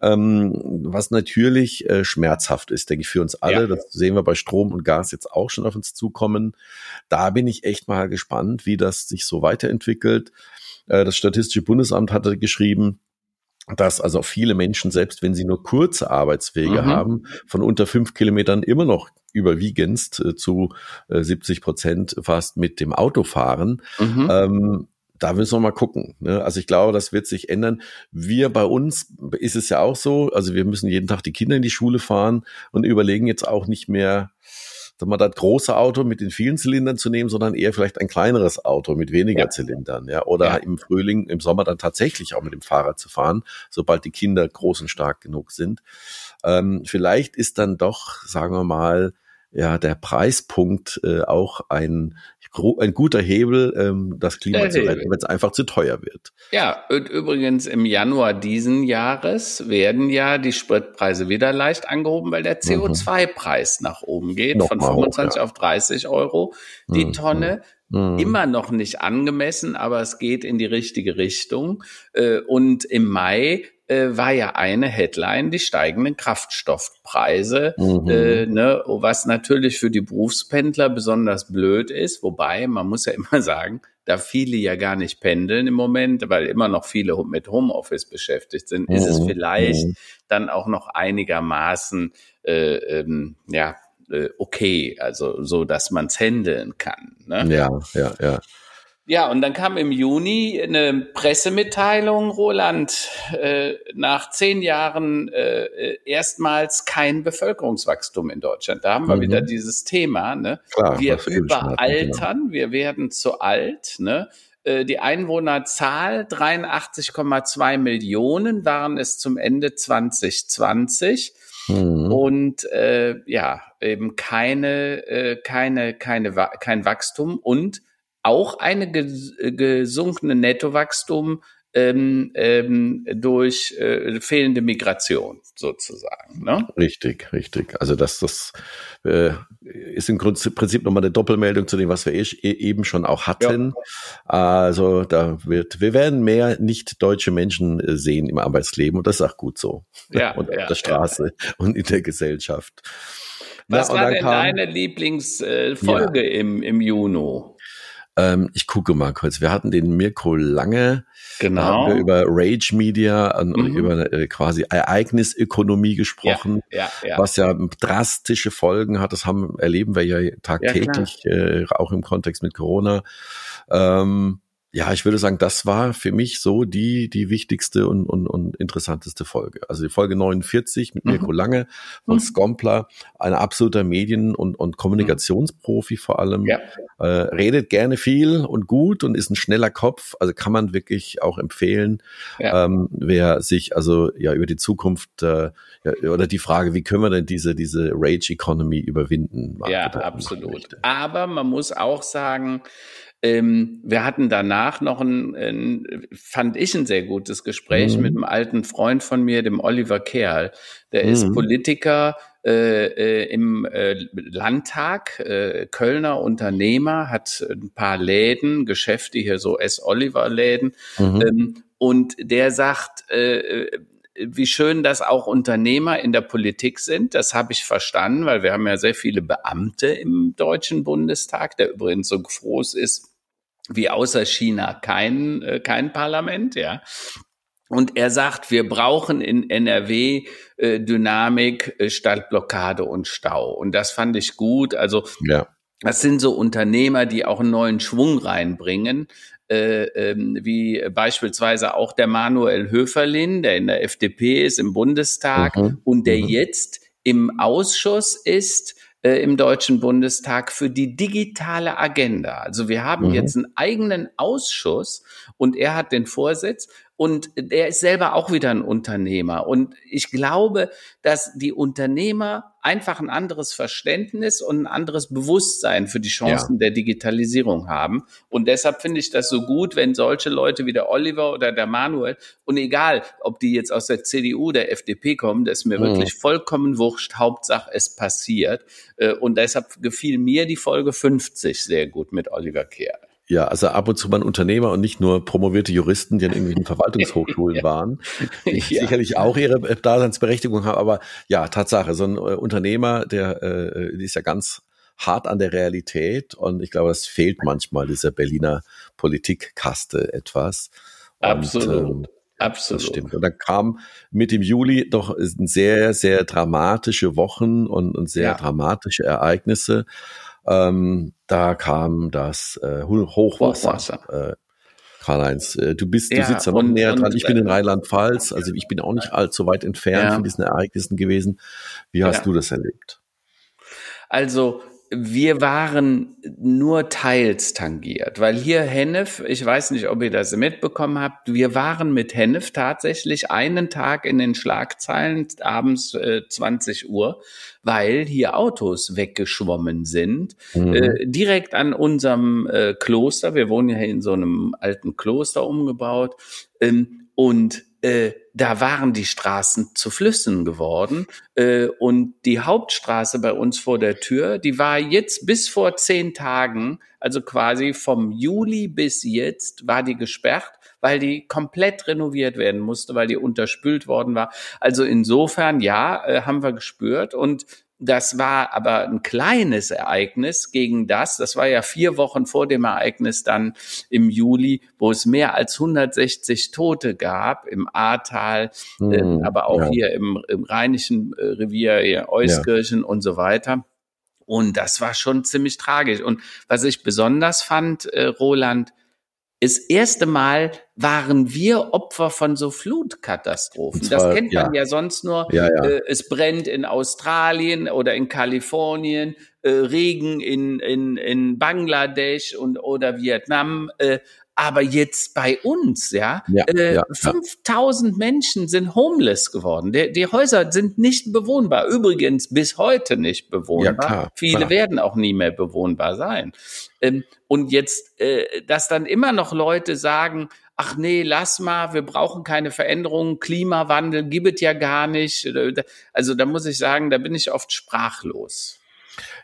ähm, was natürlich äh, schmerzhaft ist, denke ich, für uns alle. Ja. Das sehen wir bei Strom und Gas jetzt auch schon auf uns zukommen. Da bin ich echt mal gespannt, wie das sich so weiterentwickelt. Äh, das Statistische Bundesamt hatte geschrieben, dass also viele Menschen, selbst wenn sie nur kurze Arbeitswege mhm. haben, von unter fünf Kilometern immer noch überwiegend äh, zu äh, 70 Prozent fast mit dem Auto fahren. Mhm. Ähm, da müssen wir mal gucken. Ne? Also ich glaube, das wird sich ändern. Wir bei uns ist es ja auch so, also wir müssen jeden Tag die Kinder in die Schule fahren und überlegen jetzt auch nicht mehr, mal das große Auto mit den vielen Zylindern zu nehmen, sondern eher vielleicht ein kleineres Auto mit weniger ja. Zylindern, ja, oder ja. im Frühling, im Sommer dann tatsächlich auch mit dem Fahrrad zu fahren, sobald die Kinder groß und stark genug sind. Ähm, vielleicht ist dann doch, sagen wir mal, ja, der Preispunkt äh, auch ein, ein guter Hebel, ähm, das Klima der zu retten, wenn es einfach zu teuer wird. Ja, und übrigens im Januar diesen Jahres werden ja die Spritpreise wieder leicht angehoben, weil der CO2-Preis mhm. nach oben geht, Noch von 25 hoch, ja. auf 30 Euro die mhm. Tonne. Mhm. Immer noch nicht angemessen, aber es geht in die richtige Richtung. Äh, und im Mai äh, war ja eine Headline die steigenden Kraftstoffpreise, mhm. äh, ne, was natürlich für die Berufspendler besonders blöd ist. Wobei, man muss ja immer sagen, da viele ja gar nicht pendeln im Moment, weil immer noch viele mit Homeoffice beschäftigt sind, mhm. ist es mhm. vielleicht mhm. dann auch noch einigermaßen äh, ähm, ja äh, okay, also so, dass man es handeln kann. Ne? Ja, ja, ja. Ja, und dann kam im Juni eine Pressemitteilung, Roland, äh, nach zehn Jahren äh, erstmals kein Bevölkerungswachstum in Deutschland. Da haben wir mhm. wieder dieses Thema. Ne? Klar, wir überaltern, genau. wir werden zu alt. Ne? Äh, die Einwohnerzahl 83,2 Millionen waren es zum Ende 2020. Mhm. Und äh, ja, eben keine, äh, keine, keine, kein Wachstum und auch eine gesunkene Nettowachstum ähm, ähm, durch äh, fehlende Migration sozusagen. Ne? Richtig, richtig. Also das, das äh, ist im Prinzip nochmal eine Doppelmeldung zu dem, was wir eh, eben schon auch hatten. Ja. Also da wird, wir werden mehr nicht deutsche Menschen äh, sehen im Arbeitsleben und das ist auch gut so. Ja, und ja, auf der Straße ja. und in der Gesellschaft. Was Na, war denn kam, deine Lieblingsfolge ja. im, im Juno? Ähm, ich gucke mal kurz. Wir hatten den Mirko Lange. Genau. haben wir über Rage Media, mhm. über äh, quasi Ereignisökonomie gesprochen, ja, ja, ja. was ja drastische Folgen hat. Das haben, erleben wir ja tagtäglich, äh, auch im Kontext mit Corona. Ähm, ja, ich würde sagen, das war für mich so die, die wichtigste und, und, und interessanteste Folge. Also die Folge 49 mit Mirko mhm. Lange von mhm. Skompler, ein absoluter Medien- und, und Kommunikationsprofi vor allem. Ja. Äh, redet gerne viel und gut und ist ein schneller Kopf. Also kann man wirklich auch empfehlen, ja. ähm, wer sich also ja über die Zukunft äh, ja, oder die Frage, wie können wir denn diese, diese Rage Economy überwinden? Ja, absolut. Aber man muss auch sagen, ähm, wir hatten danach noch ein, ein, fand ich ein sehr gutes Gespräch mhm. mit einem alten Freund von mir, dem Oliver Kerl. Der mhm. ist Politiker äh, äh, im äh, Landtag, äh, Kölner Unternehmer, hat ein paar Läden, Geschäfte hier so S. Oliver Läden. Mhm. Ähm, und der sagt, äh, wie schön, dass auch Unternehmer in der Politik sind. Das habe ich verstanden, weil wir haben ja sehr viele Beamte im Deutschen Bundestag, der übrigens so groß ist wie außer China kein, äh, kein Parlament, ja. Und er sagt, wir brauchen in NRW äh, Dynamik äh, statt Blockade und Stau. Und das fand ich gut. Also ja. das sind so Unternehmer, die auch einen neuen Schwung reinbringen. Äh, ähm, wie beispielsweise auch der Manuel Höferlin, der in der FDP ist im Bundestag mhm. und der mhm. jetzt im Ausschuss ist äh, im Deutschen Bundestag für die digitale Agenda. Also wir haben mhm. jetzt einen eigenen Ausschuss und er hat den Vorsitz und er ist selber auch wieder ein Unternehmer. Und ich glaube, dass die Unternehmer einfach ein anderes Verständnis und ein anderes Bewusstsein für die Chancen ja. der Digitalisierung haben. Und deshalb finde ich das so gut, wenn solche Leute wie der Oliver oder der Manuel, und egal, ob die jetzt aus der CDU, der FDP kommen, das ist mir mhm. wirklich vollkommen wurscht. Hauptsache, es passiert. Äh, und deshalb gefiel mir die Folge 50 sehr gut mit Oliver Kehr. Ja, also ab und zu mal Unternehmer und nicht nur promovierte Juristen, die an irgendwelchen Verwaltungshochschulen ja. waren, die ja. sicherlich auch ihre äh, Daseinsberechtigung haben. Aber ja, Tatsache, so ein äh, Unternehmer, der äh, ist ja ganz hart an der Realität und ich glaube, das fehlt manchmal dieser Berliner Politikkaste etwas. Absolut. Und, ähm, Absolut. Das stimmt. Und dann kam mit dem Juli doch sehr, sehr dramatische Wochen und, und sehr ja. dramatische Ereignisse. Ähm, da kam das äh, Hochwasser. Hochwasser. Äh, Karl-Heinz, äh, du bist, du ja, sitzt ja noch und, näher dran. Ich bin in äh, Rheinland-Pfalz, also ich bin auch nicht allzu weit entfernt ja. von diesen Ereignissen gewesen. Wie hast ja. du das erlebt? Also wir waren nur teils tangiert, weil hier Hennef, ich weiß nicht, ob ihr das mitbekommen habt, wir waren mit Hennef tatsächlich einen Tag in den Schlagzeilen abends äh, 20 Uhr, weil hier Autos weggeschwommen sind, mhm. äh, direkt an unserem äh, Kloster. Wir wohnen ja in so einem alten Kloster umgebaut. Ähm, und äh, da waren die Straßen zu Flüssen geworden. Äh, und die Hauptstraße bei uns vor der Tür, die war jetzt bis vor zehn Tagen, also quasi vom Juli bis jetzt, war die gesperrt weil die komplett renoviert werden musste, weil die unterspült worden war. Also insofern, ja, äh, haben wir gespürt und das war aber ein kleines Ereignis gegen das. Das war ja vier Wochen vor dem Ereignis dann im Juli, wo es mehr als 160 Tote gab im Ahrtal, mhm, äh, aber auch ja. hier im, im Rheinischen äh, Revier, hier Euskirchen ja. und so weiter. Und das war schon ziemlich tragisch. Und was ich besonders fand, äh, Roland, das erste Mal waren wir Opfer von so Flutkatastrophen. Zwar, das kennt man ja, ja sonst nur. Ja, ja. Äh, es brennt in Australien oder in Kalifornien, äh, Regen in, in, in Bangladesch und oder Vietnam. Äh, aber jetzt bei uns, ja, ja, äh, ja 5000 ja. Menschen sind homeless geworden. Die, die, Häuser sind nicht bewohnbar. Übrigens bis heute nicht bewohnbar. Klar, Viele klar. werden auch nie mehr bewohnbar sein. Ähm, und jetzt, äh, dass dann immer noch Leute sagen, ach nee, lass mal, wir brauchen keine Veränderungen, Klimawandel gibt es ja gar nicht. Also da muss ich sagen, da bin ich oft sprachlos.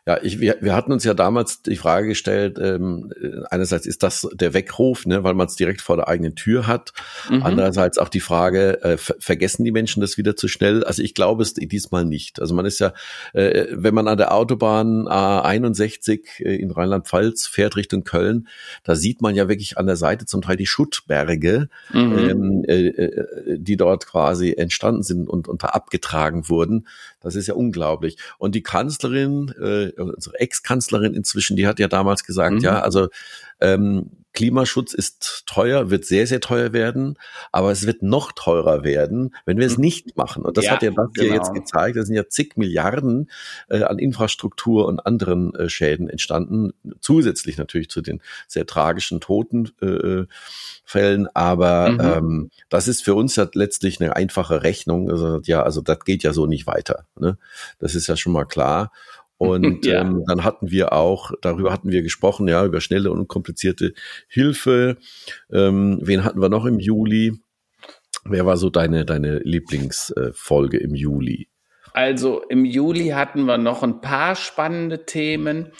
Ja, ich, wir, wir hatten uns ja damals die Frage gestellt, ähm, einerseits ist das der Weckruf, ne, weil man es direkt vor der eigenen Tür hat. Mhm. Andererseits auch die Frage, äh, vergessen die Menschen das wieder zu schnell? Also ich glaube es diesmal nicht. Also man ist ja, äh, wenn man an der Autobahn A61 äh, in Rheinland-Pfalz fährt Richtung Köln, da sieht man ja wirklich an der Seite zum Teil die Schuttberge, mhm. ähm, äh, äh die dort quasi entstanden sind und unter abgetragen wurden. Das ist ja unglaublich. Und die Kanzlerin, äh, unsere Ex-Kanzlerin inzwischen, die hat ja damals gesagt, mhm. ja, also ähm, Klimaschutz ist teuer, wird sehr, sehr teuer werden, aber es wird noch teurer werden, wenn wir es mhm. nicht machen. Und das ja, hat ja das genau. jetzt gezeigt. Es sind ja zig Milliarden äh, an Infrastruktur und anderen äh, Schäden entstanden, zusätzlich natürlich zu den sehr tragischen Toten. Äh, Fällen, aber mhm. ähm, das ist für uns ja letztlich eine einfache Rechnung. Also, ja, also das geht ja so nicht weiter. Ne? Das ist ja schon mal klar. Und ja. ähm, dann hatten wir auch, darüber hatten wir gesprochen, ja, über schnelle und komplizierte Hilfe. Ähm, wen hatten wir noch im Juli? Wer war so deine, deine Lieblingsfolge im Juli? Also im Juli hatten wir noch ein paar spannende Themen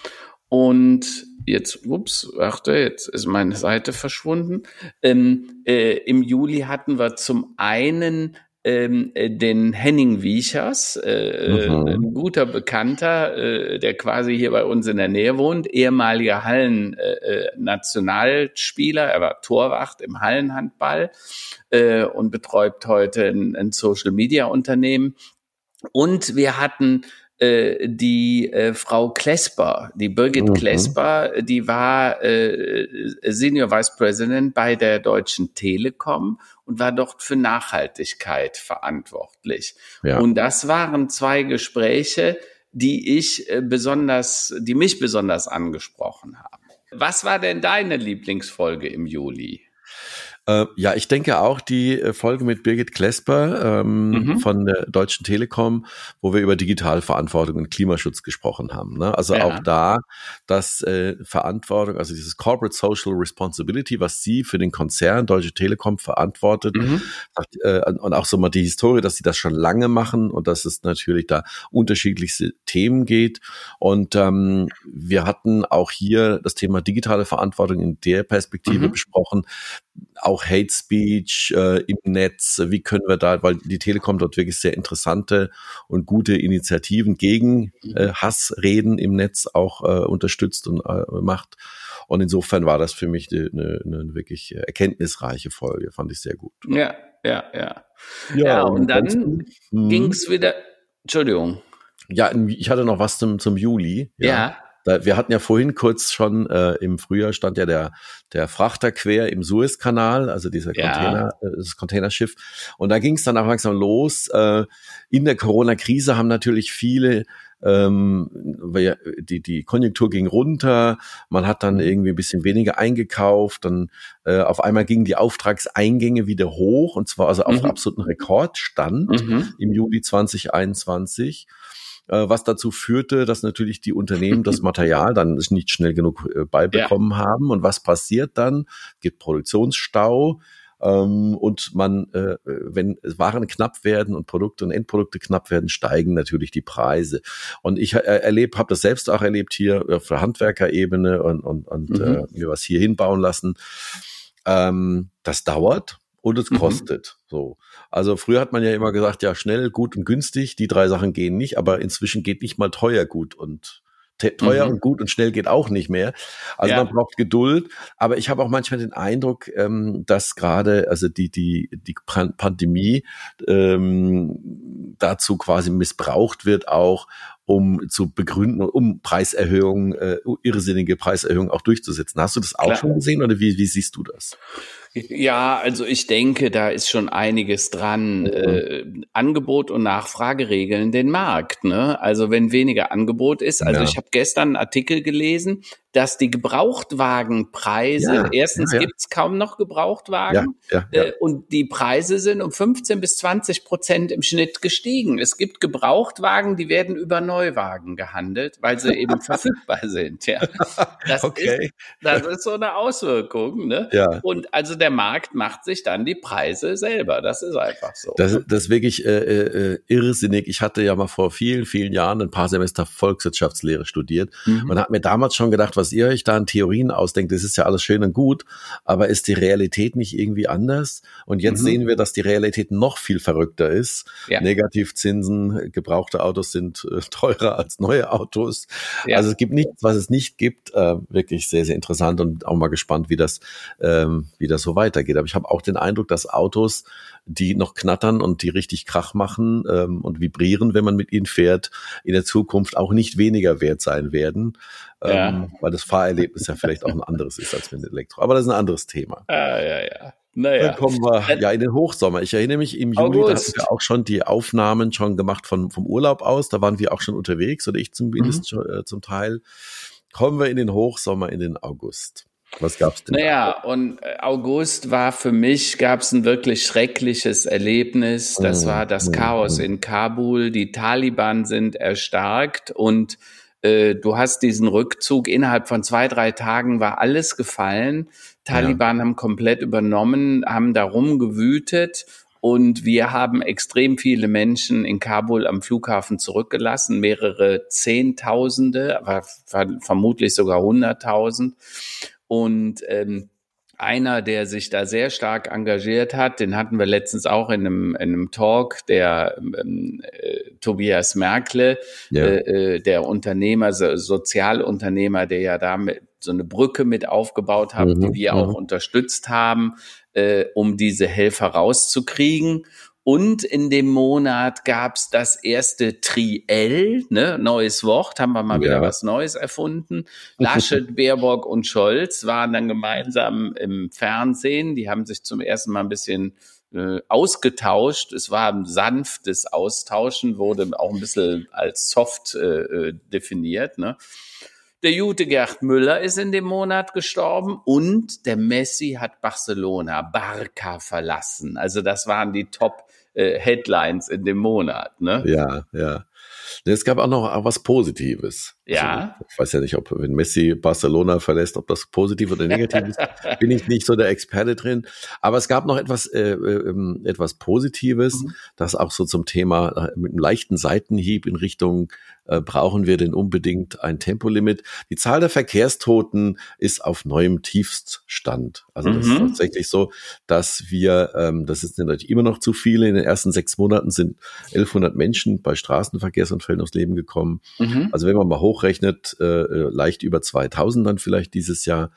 und jetzt, ups, achte, jetzt ist meine Seite verschwunden. Ähm, äh, Im Juli hatten wir zum einen ähm, äh, den Henning Wiechers, äh, mhm. ein guter Bekannter, äh, der quasi hier bei uns in der Nähe wohnt, ehemaliger Hallen-Nationalspieler, äh, äh er war Torwacht im Hallenhandball äh, und betreut heute ein, ein Social-Media-Unternehmen. Und wir hatten äh, die äh, Frau Klesper, die Birgit mhm. Klesper, die war äh, Senior Vice President bei der Deutschen Telekom und war dort für Nachhaltigkeit verantwortlich. Ja. Und das waren zwei Gespräche, die ich äh, besonders, die mich besonders angesprochen haben. Was war denn deine Lieblingsfolge im Juli? Äh, ja, ich denke auch die äh, Folge mit Birgit Klesper ähm, mhm. von der Deutschen Telekom, wo wir über Digitalverantwortung und Klimaschutz gesprochen haben. Ne? Also ja. auch da, dass äh, Verantwortung, also dieses Corporate Social Responsibility, was sie für den Konzern Deutsche Telekom verantwortet, mhm. äh, und auch so mal die Historie, dass sie das schon lange machen und dass es natürlich da unterschiedlichste Themen geht. Und ähm, wir hatten auch hier das Thema digitale Verantwortung in der Perspektive mhm. besprochen, auch Hate Speech äh, im Netz, wie können wir da, weil die Telekom dort wirklich sehr interessante und gute Initiativen gegen äh, Hassreden im Netz auch äh, unterstützt und äh, macht. Und insofern war das für mich eine, eine, eine wirklich erkenntnisreiche Folge, fand ich sehr gut. Ja, ja, ja. Ja, ja und, und dann hm. ging es wieder, Entschuldigung. Ja, ich hatte noch was zum, zum Juli. Ja. ja. Wir hatten ja vorhin kurz schon äh, im Frühjahr stand ja der der Frachter quer im Suezkanal, also dieser Container, ja. Äh, das Containerschiff. Und da ging es dann auch langsam los. Äh, in der Corona-Krise haben natürlich viele ähm, die, die Konjunktur ging runter, man hat dann irgendwie ein bisschen weniger eingekauft, dann äh, auf einmal gingen die Auftragseingänge wieder hoch und zwar also auf mhm. absoluten Rekordstand mhm. im Juli 2021. Äh, was dazu führte, dass natürlich die Unternehmen das Material dann nicht schnell genug äh, beibekommen ja. haben. Und was passiert dann? Es gibt Produktionsstau. Ähm, und man, äh, wenn Waren knapp werden und Produkte und Endprodukte knapp werden, steigen natürlich die Preise. Und ich äh, erlebt, habe das selbst auch erlebt hier auf der Handwerkerebene und, und, und mhm. äh, mir was hier hinbauen lassen. Ähm, das dauert und es mhm. kostet. Mhm. So. Also früher hat man ja immer gesagt, ja, schnell, gut und günstig, die drei Sachen gehen nicht, aber inzwischen geht nicht mal teuer gut und teuer mhm. und gut und schnell geht auch nicht mehr. Also ja. man braucht Geduld. Aber ich habe auch manchmal den Eindruck, ähm, dass gerade also die die die Pandemie ähm, dazu quasi missbraucht wird auch, um zu begründen, um Preiserhöhungen, äh, irrsinnige Preiserhöhungen auch durchzusetzen. Hast du das auch Klar. schon gesehen oder wie, wie siehst du das? Ja, also ich denke, da ist schon einiges dran. Mhm. Äh, Angebot und Nachfrage regeln den Markt. Ne? Also wenn weniger Angebot ist, also ja. ich habe gestern einen Artikel gelesen, dass die Gebrauchtwagenpreise, ja, erstens ja, ja. gibt's kaum noch Gebrauchtwagen äh, und die Preise sind um 15 bis 20 Prozent im Schnitt gestiegen. Es gibt Gebrauchtwagen, die werden über Neuwagen gehandelt, weil sie eben verfügbar sind. Ja. Das, okay. ist, das ist so eine Auswirkung. Ne? Ja. Und also der Markt macht sich dann die Preise selber. Das ist einfach so. Das, ne? das ist wirklich äh, äh, irrsinnig. Ich hatte ja mal vor vielen, vielen Jahren ein paar Semester Volkswirtschaftslehre studiert mhm. und hat mir damals schon gedacht, was was ihr euch da an Theorien ausdenkt, das ist ja alles schön und gut, aber ist die Realität nicht irgendwie anders? Und jetzt mhm. sehen wir, dass die Realität noch viel verrückter ist. Ja. Negativzinsen, gebrauchte Autos sind äh, teurer als neue Autos. Ja. Also es gibt nichts, was es nicht gibt. Äh, wirklich sehr, sehr interessant und auch mal gespannt, wie das, ähm, wie das so weitergeht. Aber ich habe auch den Eindruck, dass Autos, die noch knattern und die richtig Krach machen ähm, und vibrieren, wenn man mit ihnen fährt, in der Zukunft auch nicht weniger wert sein werden ja. ähm, weil das Fahrerlebnis ja vielleicht auch ein anderes ist als mit Elektro. Aber das ist ein anderes Thema. Ah, ja, ja. Naja. Dann kommen wir ja in den Hochsommer. Ich erinnere mich im Juli, da hatten wir auch schon die Aufnahmen schon gemacht von, vom Urlaub aus. Da waren wir auch schon unterwegs oder ich zumindest mhm. schon, äh, zum Teil. Kommen wir in den Hochsommer, in den August. Was gab's denn? Naja, da? und äh, August war für mich, gab's ein wirklich schreckliches Erlebnis. Das mhm. war das mhm. Chaos mhm. in Kabul. Die Taliban sind erstarkt und du hast diesen Rückzug, innerhalb von zwei, drei Tagen war alles gefallen. Taliban ja. haben komplett übernommen, haben darum gewütet und wir haben extrem viele Menschen in Kabul am Flughafen zurückgelassen, mehrere Zehntausende, aber vermutlich sogar hunderttausend. Und ähm, einer, der sich da sehr stark engagiert hat, den hatten wir letztens auch in einem, in einem Talk, der ähm, äh, Tobias Merkle, ja. äh, äh der Unternehmer, so, Sozialunternehmer, der ja da mit, so eine Brücke mit aufgebaut hat, mhm, die wir mhm. auch unterstützt haben, äh, um diese Helfer rauszukriegen. Und in dem Monat gab's das erste Triell, ne, neues Wort, haben wir mal ja. wieder was Neues erfunden. Laschet, Baerbock und Scholz waren dann gemeinsam im Fernsehen. Die haben sich zum ersten Mal ein bisschen äh, ausgetauscht. Es war ein sanftes Austauschen, wurde auch ein bisschen als soft äh, äh definiert. Ne? Der Jute Gerd Müller ist in dem Monat gestorben und der Messi hat Barcelona, Barca verlassen. Also das waren die Top äh, Headlines in dem Monat. Ne? Ja, ja. Es gab auch noch was Positives. Ja. Also, ich weiß ja nicht, ob wenn Messi Barcelona verlässt, ob das positiv oder negativ ist, bin ich nicht so der Experte drin. Aber es gab noch etwas, äh, äh, etwas Positives, mhm. das auch so zum Thema äh, mit einem leichten Seitenhieb in Richtung äh, brauchen wir denn unbedingt ein Tempolimit. Die Zahl der Verkehrstoten ist auf neuem Tiefststand. Also das mhm. ist tatsächlich so, dass wir, ähm, das ist natürlich immer noch zu viele, in den ersten sechs Monaten sind 1100 Menschen bei Straßenverkehrsunfällen aufs Leben gekommen. Mhm. Also wenn man mal hochrechnet, äh, leicht über 2000 dann vielleicht dieses Jahr.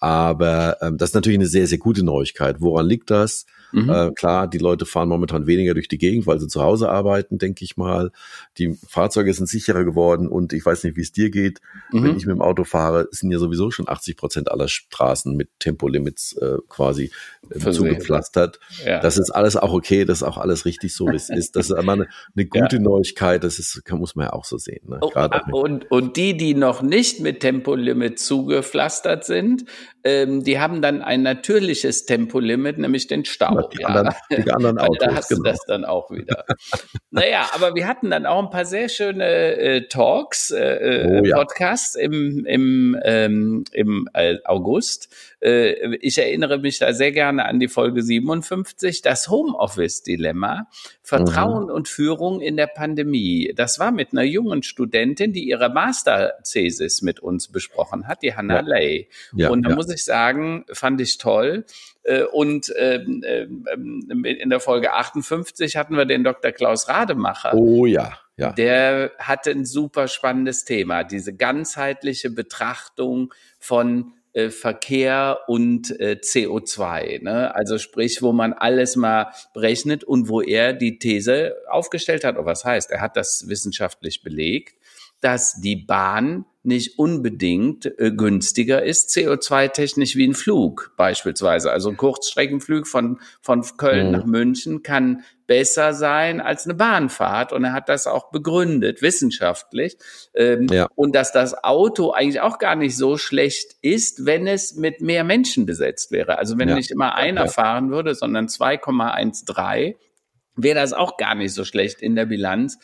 Aber ähm, das ist natürlich eine sehr, sehr gute Neuigkeit. Woran liegt das? Mhm. Äh, klar, die Leute fahren momentan weniger durch die Gegend, weil sie zu Hause arbeiten, denke ich mal. Die Fahrzeuge sind sicherer geworden und ich weiß nicht, wie es dir geht. Mhm. Wenn ich mit dem Auto fahre, sind ja sowieso schon 80 Prozent aller Straßen mit Tempolimits äh, quasi äh, zugepflastert. Ja. Das ist alles auch okay, das ist auch alles richtig so, wie es ist. Das ist immer eine, eine gute ja. Neuigkeit, das ist, muss man ja auch so sehen. Ne? Oh, und, und die, die noch nicht mit Tempolimit zugepflastert sind, ähm, die haben dann ein natürliches Tempolimit, nämlich den Stau. Die, ja. anderen, die anderen Autos. da hast genau. du das dann auch wieder. naja, aber wir hatten dann auch ein paar sehr schöne äh, Talks, äh, äh, oh, ja. Podcasts im, im, ähm, im äh, August. Äh, ich erinnere mich da sehr gerne an die Folge 57, das Homeoffice-Dilemma, Vertrauen mhm. und Führung in der Pandemie. Das war mit einer jungen Studentin, die ihre Masterthesis mit uns besprochen hat, die Hannah ja. Lay. Und da muss ich sagen, fand ich toll. Äh, und ähm, ähm, in der Folge 58 hatten wir den Dr. Klaus Rademacher. Oh ja. Ja. Der hatte ein super spannendes Thema, diese ganzheitliche Betrachtung von äh, Verkehr und äh, CO2. Ne? Also sprich, wo man alles mal berechnet und wo er die These aufgestellt hat, oder was heißt, er hat das wissenschaftlich belegt, dass die Bahn nicht unbedingt äh, günstiger ist, CO2-technisch wie ein Flug beispielsweise. Also ein Kurzstreckenflug von, von Köln mhm. nach München kann besser sein als eine Bahnfahrt. Und er hat das auch begründet, wissenschaftlich. Ähm, ja. Und dass das Auto eigentlich auch gar nicht so schlecht ist, wenn es mit mehr Menschen besetzt wäre. Also wenn ja. nicht immer einer ja. fahren würde, sondern 2,13, wäre das auch gar nicht so schlecht in der Bilanz,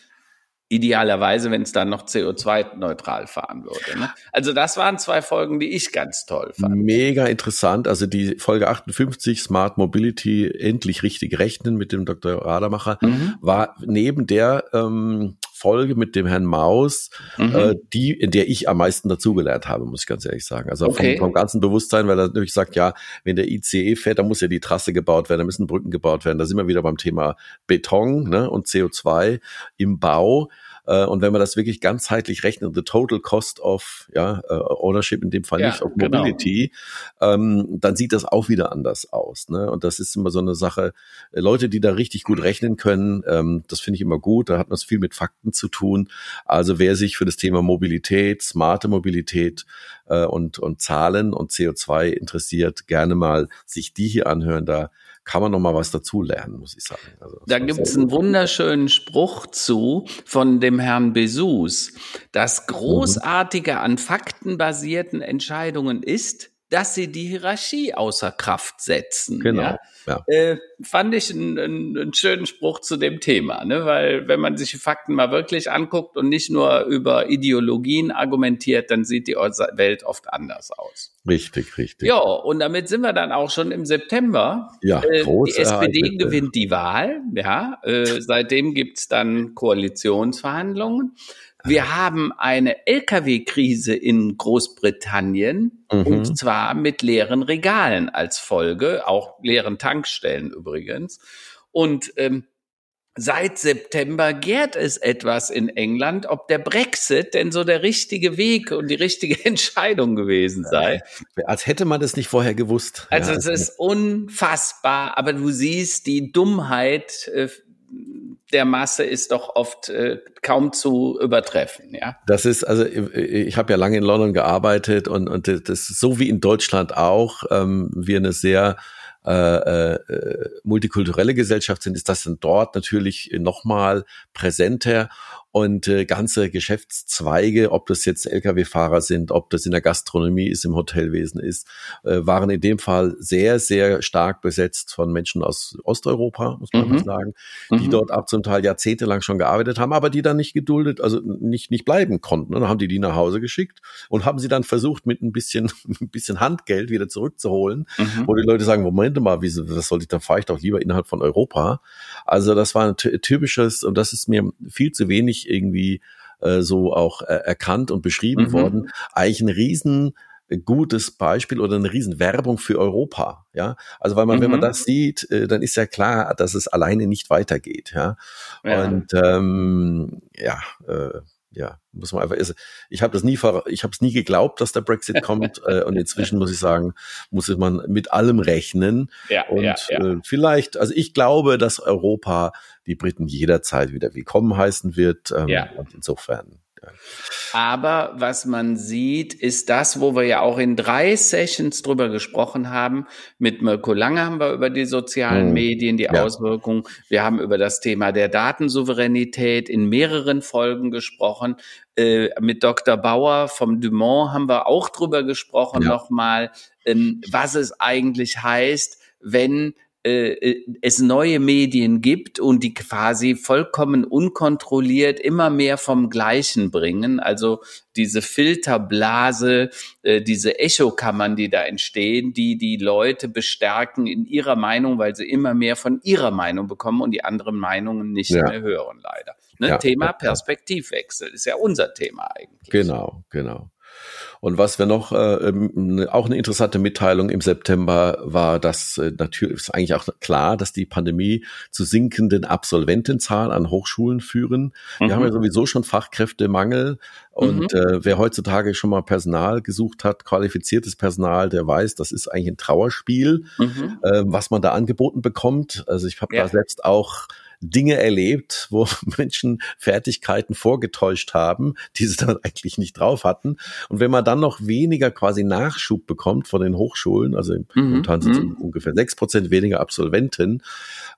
Idealerweise, wenn es dann noch CO2-neutral fahren würde. Ne? Also das waren zwei Folgen, die ich ganz toll fand. Mega interessant. Also die Folge 58, Smart Mobility, endlich richtig rechnen mit dem Dr. Rademacher, mhm. war neben der ähm, Folge mit dem Herrn Maus, mhm. äh, die, in der ich am meisten dazugelernt habe, muss ich ganz ehrlich sagen. Also okay. vom, vom, ganzen Bewusstsein, weil er natürlich sagt, ja, wenn der ICE fährt, dann muss ja die Trasse gebaut werden, da müssen Brücken gebaut werden. Da sind wir wieder beim Thema Beton ne, und CO2 im Bau. Äh, und wenn man das wirklich ganzheitlich rechnet, the total cost of ja, uh, ownership, in dem Fall ja, nicht of genau. mobility, genau. ähm, dann sieht das auch wieder anders aus. Ne? Und das ist immer so eine Sache, äh, Leute, die da richtig gut rechnen können, ähm, das finde ich immer gut, da hat man es viel mit Fakten zu tun. Also wer sich für das Thema Mobilität, smarte Mobilität äh, und, und Zahlen und CO2 interessiert, gerne mal sich die hier anhören, da kann man noch mal was dazu lernen, muss ich sagen. Also, da gibt's einen wunderschönen Spruch zu von dem Herrn Besous. Das Großartige an faktenbasierten Entscheidungen ist, dass sie die Hierarchie außer Kraft setzen. Genau. Ja? ja. Äh, fand ich einen, einen, schönen Spruch zu dem Thema, ne? weil wenn man sich die Fakten mal wirklich anguckt und nicht nur über Ideologien argumentiert, dann sieht die Welt oft anders aus. Richtig, richtig. Ja, und damit sind wir dann auch schon im September. Ja, äh, Die SPD Ereignisse. gewinnt die Wahl. Ja, äh, seitdem gibt's dann Koalitionsverhandlungen. Wir haben eine Lkw-Krise in Großbritannien mhm. und zwar mit leeren Regalen als Folge, auch leeren Tankstellen übrigens. Und ähm, Seit September gärt es etwas in England, ob der Brexit denn so der richtige Weg und die richtige Entscheidung gewesen sei. Als hätte man das nicht vorher gewusst. Also ja, es ist unfassbar, aber du siehst die Dummheit äh, der Masse ist doch oft äh, kaum zu übertreffen, ja. Das ist also ich habe ja lange in London gearbeitet und und das ist so wie in Deutschland auch ähm, wir eine sehr äh, äh, multikulturelle Gesellschaft sind, ist das dann dort natürlich nochmal präsenter und äh, ganze Geschäftszweige, ob das jetzt Lkw-Fahrer sind, ob das in der Gastronomie ist, im Hotelwesen ist, äh, waren in dem Fall sehr, sehr stark besetzt von Menschen aus Osteuropa, muss man mhm. mal sagen, die mhm. dort ab zum Teil jahrzehntelang schon gearbeitet haben, aber die dann nicht geduldet, also nicht, nicht bleiben konnten. Und dann haben die die nach Hause geschickt und haben sie dann versucht, mit ein bisschen, ein bisschen Handgeld wieder zurückzuholen, mhm. wo die Leute sagen, Moment mal, wie, was soll ich, dann fahre ich doch lieber innerhalb von Europa. Also das war ein typisches, und das ist mir viel zu wenig irgendwie äh, so auch äh, erkannt und beschrieben mhm. worden, eigentlich ein riesen gutes Beispiel oder eine Riesenwerbung für Europa, ja. Also weil man, mhm. wenn man mhm. das sieht, äh, dann ist ja klar, dass es alleine nicht weitergeht, ja. ja. Und ähm, ja, äh, ja, muss man einfach. Also ich habe das nie, ich habe es nie geglaubt, dass der Brexit kommt, äh, und inzwischen muss ich sagen, muss man mit allem rechnen. Ja, und ja, ja. Äh, vielleicht, also ich glaube, dass Europa die Briten jederzeit wieder willkommen heißen wird. Ähm, ja. Und insofern aber was man sieht, ist das, wo wir ja auch in drei Sessions drüber gesprochen haben. Mit Mirko Lange haben wir über die sozialen hm. Medien, die ja. Auswirkungen. Wir haben über das Thema der Datensouveränität in mehreren Folgen gesprochen. Äh, mit Dr. Bauer vom Dumont haben wir auch drüber gesprochen ja. nochmal, ähm, was es eigentlich heißt, wenn äh, es neue Medien gibt und die quasi vollkommen unkontrolliert immer mehr vom Gleichen bringen. Also diese Filterblase, äh, diese Echokammern, die da entstehen, die die Leute bestärken in ihrer Meinung, weil sie immer mehr von ihrer Meinung bekommen und die anderen Meinungen nicht ja. mehr hören, leider. Ne? Ja, Thema Perspektivwechsel ist ja unser Thema eigentlich. Genau, genau. Und was wir noch, äh, ähm, auch eine interessante Mitteilung im September war, dass äh, natürlich ist eigentlich auch klar, dass die Pandemie zu sinkenden Absolventenzahlen an Hochschulen führen. Mhm. Wir haben ja sowieso schon Fachkräftemangel und mhm. äh, wer heutzutage schon mal Personal gesucht hat, qualifiziertes Personal, der weiß, das ist eigentlich ein Trauerspiel, mhm. äh, was man da angeboten bekommt. Also ich habe ja. da selbst auch Dinge erlebt, wo Menschen Fertigkeiten vorgetäuscht haben, die sie dann eigentlich nicht drauf hatten. Und wenn man dann noch weniger quasi Nachschub bekommt von den Hochschulen, also mhm, momentan sind es mhm. ungefähr sechs Prozent weniger Absolventen,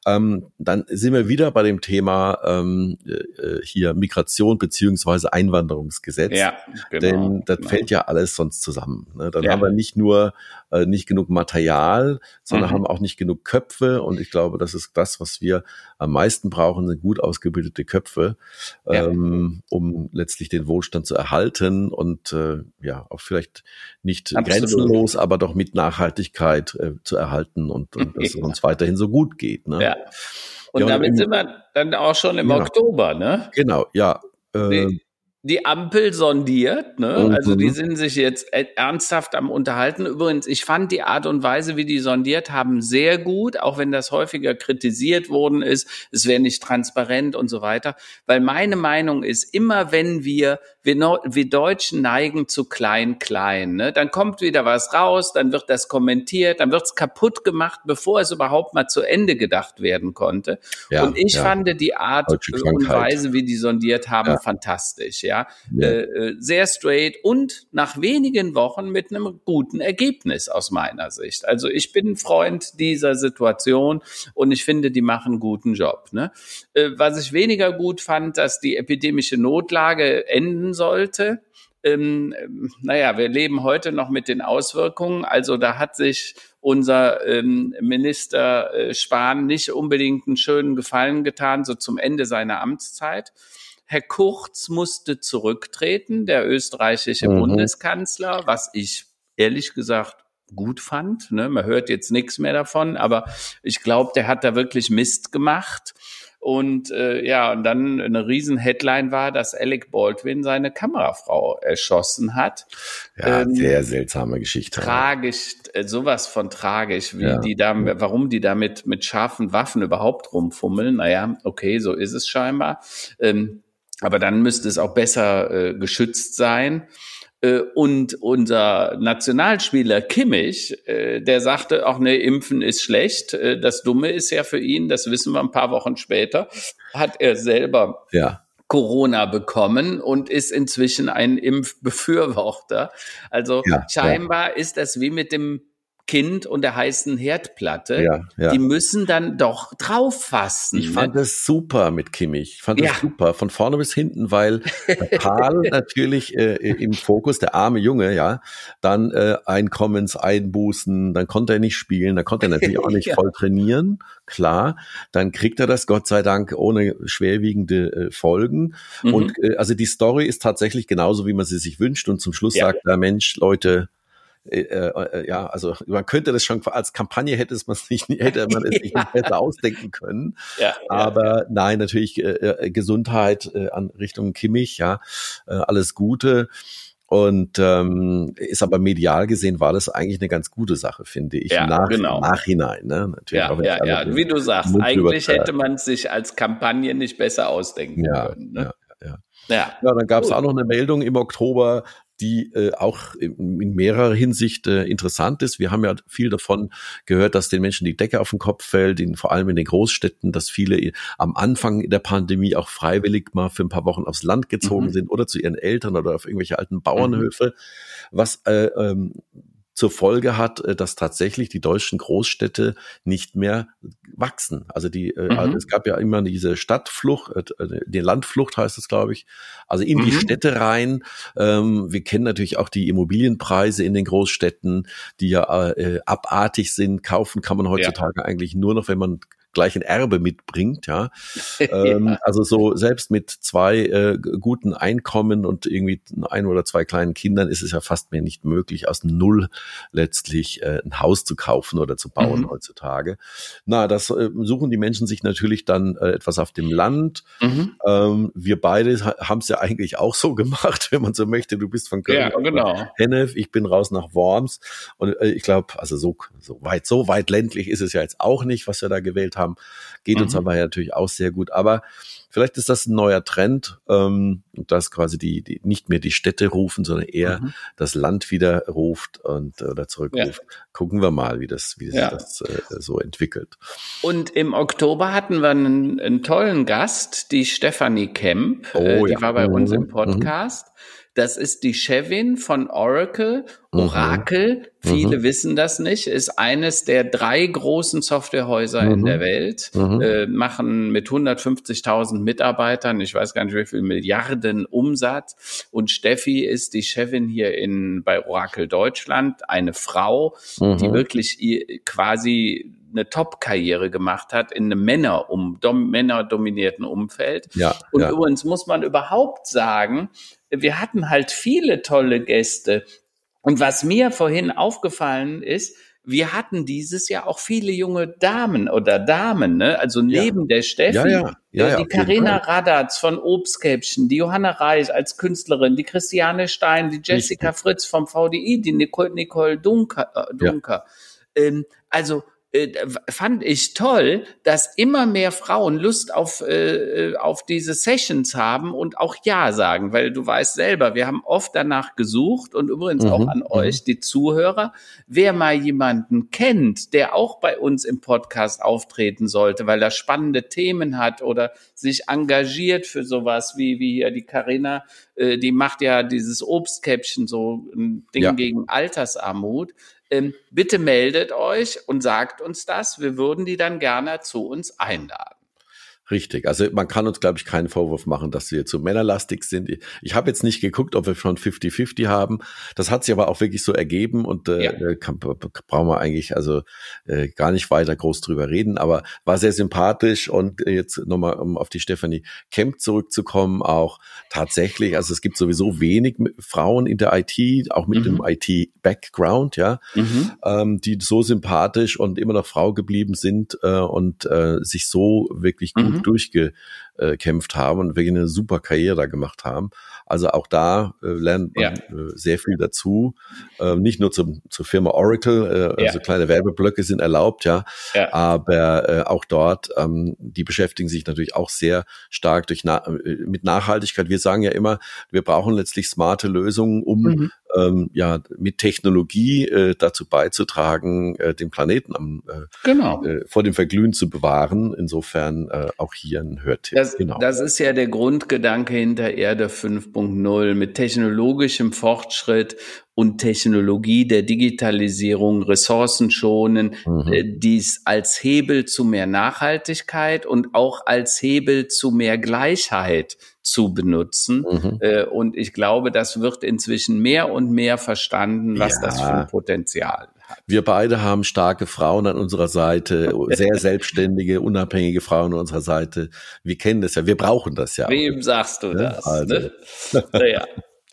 ähm, dann sind wir wieder bei dem Thema ähm, äh, hier Migration beziehungsweise Einwanderungsgesetz. Ja, genau, Denn das genau. fällt ja alles sonst zusammen. Ne? Dann ja. haben wir nicht nur äh, nicht genug Material, sondern mhm. haben auch nicht genug Köpfe. Und ich glaube, das ist das, was wir am meisten brauchen, sind gut ausgebildete Köpfe, ja. ähm, um letztlich den Wohlstand zu erhalten und äh, ja, auch vielleicht nicht Absolut. grenzenlos, aber doch mit Nachhaltigkeit äh, zu erhalten und, und dass es uns weiterhin so gut geht. Ne? Ja. Und ja, damit und sind wir dann auch schon im ja. Oktober, ne? Genau, ja. Äh, die Ampel sondiert, ne? Mhm. Also die sind sich jetzt e-, ernsthaft am unterhalten. Übrigens, ich fand die Art und Weise, wie die sondiert haben, sehr gut, auch wenn das häufiger kritisiert worden ist, es wäre nicht transparent und so weiter. Weil meine Meinung ist, immer wenn wir wir, wir Deutschen neigen zu klein, klein. Ne? Dann kommt wieder was raus, dann wird das kommentiert, dann wird es kaputt gemacht, bevor es überhaupt mal zu Ende gedacht werden konnte. Ja, und ich ja. fand die Art und Weise, wie die sondiert haben, ja. fantastisch. Ja, äh, äh, sehr straight und nach wenigen Wochen mit einem guten Ergebnis aus meiner Sicht. Also ich bin Freund dieser Situation und ich finde, die machen einen guten Job. Ne? Äh, was ich weniger gut fand, dass die epidemische Notlage enden sollte. Ähm, naja, wir leben heute noch mit den Auswirkungen. Also da hat sich unser ähm, Minister äh, Spahn nicht unbedingt einen schönen Gefallen getan, so zum Ende seiner Amtszeit. Herr Kurz musste zurücktreten, der österreichische mhm. Bundeskanzler, was ich ehrlich gesagt gut fand. Ne? Man hört jetzt nichts mehr davon, aber ich glaube, der hat da wirklich Mist gemacht. Und äh, ja, und dann eine riesen Headline war, dass Alec Baldwin seine Kamerafrau erschossen hat. Ja, ähm, sehr seltsame Geschichte. Tragisch, äh, sowas von tragisch, wie ja. die da, warum die da mit, mit scharfen Waffen überhaupt rumfummeln. Naja, okay, so ist es scheinbar. Ähm, aber dann müsste es auch besser äh, geschützt sein. Äh, und unser Nationalspieler Kimmich, äh, der sagte auch, ne, Impfen ist schlecht. Äh, das Dumme ist ja für ihn, das wissen wir ein paar Wochen später, hat er selber ja. Corona bekommen und ist inzwischen ein Impfbefürworter. Also ja, scheinbar ja. ist das wie mit dem Kind und der heißen Herdplatte, ja, ja. die müssen dann doch drauf fassen. Ich ne? fand das super mit Kimmich. Ich fand das ja. super, von vorne bis hinten, weil Karl natürlich äh, im Fokus, der arme Junge, ja, dann äh, Einkommenseinbußen, dann konnte er nicht spielen, dann konnte er natürlich auch nicht voll trainieren, klar. Dann kriegt er das Gott sei Dank ohne schwerwiegende äh, Folgen. Mhm. Und äh, also die Story ist tatsächlich genauso, wie man sie sich wünscht. Und zum Schluss sagt der Mensch, Leute, äh, äh, ja, also man könnte das schon als Kampagne hätte es man sich hätte man es nicht besser ausdenken können. Ja, Aber ja. nein, natürlich äh, äh, Gesundheit äh, an Richtung Kimmich, ja, äh, alles Gute. Und ähm, ist aber medial gesehen war das eigentlich eine ganz gute Sache, finde ich. Ja, Nach, genau. Nachhinein, ne? Natürlich ja, ja, ja. Wie du sagst, Mund eigentlich hätte man es sich als Kampagne nicht besser ausdenken ja, können. Ne? Ja, ja. Ja, ja dann gab es auch noch eine Meldung im Oktober, die äh, auch in, in mehrerer Hinsicht äh, interessant ist. Wir haben ja viel davon gehört, dass den Menschen die Decke auf den Kopf fällt, in, vor allem in den Großstädten, dass viele am Anfang der Pandemie auch freiwillig mal für ein paar Wochen aufs Land gezogen mhm. sind oder zu ihren Eltern oder auf irgendwelche alten Bauernhöfe, mhm. was äh, ähm, zur Folge hat, äh, dass tatsächlich die deutschen Großstädte nicht mehr wachsen. Also die, äh, mhm. also es gab ja immer diese Stadtflucht, äh, die Landflucht heißt es, glaube ich, also in mhm. die Städte rein. Ähm, wir kennen natürlich auch die Immobilienpreise in den Großstädten, die ja äh, abartig sind. Kaufen kann man heutzutage ja. eigentlich nur noch, wenn man gleich ein Erbe mitbringt, ja. ähm, Also so selbst mit zwei äh, guten Einkommen und irgendwie ein oder zwei kleinen Kindern ist es ja fast mehr nicht möglich, aus Null letztlich äh, ein Haus zu kaufen oder zu bauen mhm. heutzutage. Na, das äh, suchen die Menschen sich natürlich dann äh, etwas auf dem Land. Mhm. Ähm, wir beide haben es ja eigentlich auch so gemacht, wenn man so möchte. Du bist von Köln ja, genau. Hennef, ich bin raus nach Worms und äh, ich glaube, also so, so weit, so weit ländlich ist es ja jetzt auch nicht, was wir da gewählt haben haben. Geht mhm. uns aber ja natürlich auch sehr gut. Aber Vielleicht ist das ein neuer Trend, ähm, dass quasi die, die nicht mehr die Städte rufen, sondern eher mhm. das Land wieder ruft und oder zurückruft. Ja. Gucken wir mal, wie das, wie ja. sich das äh, so entwickelt. Und im Oktober hatten wir einen, einen tollen Gast, die Stephanie Kemp. Oh, äh, die ja. war bei mhm. uns im mhm. Podcast. Mhm. Das ist die Chefin von Oracle. Mhm. Oracle, mhm. viele mhm. wissen das nicht, ist eines der drei großen Softwarehäuser mhm. in der Welt, mhm. äh, machen mit 150.000 Mitarbeitern, ich weiß gar nicht wie viel Milliarden Umsatz. Und Steffi ist die Chefin hier in, bei Oracle Deutschland, eine Frau, die mhm. wirklich quasi eine Top-Karriere gemacht hat in einem Männer um, dom, männerdominierten Umfeld. Ja, und ja. übrigens muss man überhaupt sagen, wir hatten halt viele tolle Gäste. Und was mir vorhin aufgefallen ist, wir hatten dieses Jahr auch viele junge Damen oder Damen, ne? also neben ja. der Steffi, ja, ja. Ja, die Karina Radatz von Obstkäppchen, die Johanna Reich als Künstlerin, die Christiane Stein, die Jessica Richtig. Fritz vom VDI, die Nicole, Nicole Dunker. Äh, Dunker. Ähm, also fand ich toll, dass immer mehr Frauen Lust auf, äh, auf diese Sessions haben und auch Ja sagen, weil du weißt selber, wir haben oft danach gesucht und übrigens mhm, auch an mhm. euch, die Zuhörer, wer mal jemanden kennt, der auch bei uns im Podcast auftreten sollte, weil er spannende Themen hat oder sich engagiert für sowas wie, wie hier die Carina, äh, die macht ja dieses Obstkäppchen, so ein Ding ja. gegen Altersarmut bitte meldet euch und sagt uns das. Wir würden die dann gerne zu uns einladen. Richtig. Also man kann uns, glaube ich, keinen Vorwurf machen, dass wir zu männerlastig sind. Ich habe jetzt nicht geguckt, ob wir schon 50-50 haben. Das hat sich aber auch wirklich so ergeben und äh, ja. Äh, kann, brauchen wir eigentlich also äh, gar nicht weiter groß drüber reden. Aber war sehr sympathisch und jetzt nochmal, um auf die Stefanie Kemp zurückzukommen, auch tatsächlich, also es gibt sowieso wenig Frauen in der IT, auch mit mhm. dem IT-Background, ja, mhm. ähm, die so sympathisch und immer noch Frau geblieben sind äh, und äh, sich so wirklich gut mhm. Durchgekämpft haben und wirklich eine super Karriere da gemacht haben. Also auch da äh, lernt man ja. äh, sehr viel dazu. Äh, nicht nur zum, zur Firma Oracle, äh, ja. also kleine Werbeblöcke sind erlaubt, ja, ja. aber äh, auch dort, ähm, die beschäftigen sich natürlich auch sehr stark durch na äh, mit Nachhaltigkeit. Wir sagen ja immer, wir brauchen letztlich smarte Lösungen, um mhm ähm, ja mit Technologie äh, dazu beizutragen, äh, den Planeten am, äh, genau. äh, vor dem Verglühen zu bewahren. Insofern äh, auch hier ein Hörtipp. Das, genau. das ist ja der Grundgedanke hinter Erde 5.0 mit technologischem Fortschritt und Technologie der Digitalisierung, Ressourcen schonen, mhm. äh, dies als Hebel zu mehr Nachhaltigkeit und auch als Hebel zu mehr Gleichheit zu benutzen. Mhm. Äh, und ich glaube, das wird inzwischen mehr und mehr verstanden, was ja. das für ein Potenzial hat. Wir beide haben starke Frauen an unserer Seite, sehr selbstständige, unabhängige Frauen an unserer Seite. Wir kennen das ja, wir brauchen das ja. Wem sagst du das? Also. Ne? Naja.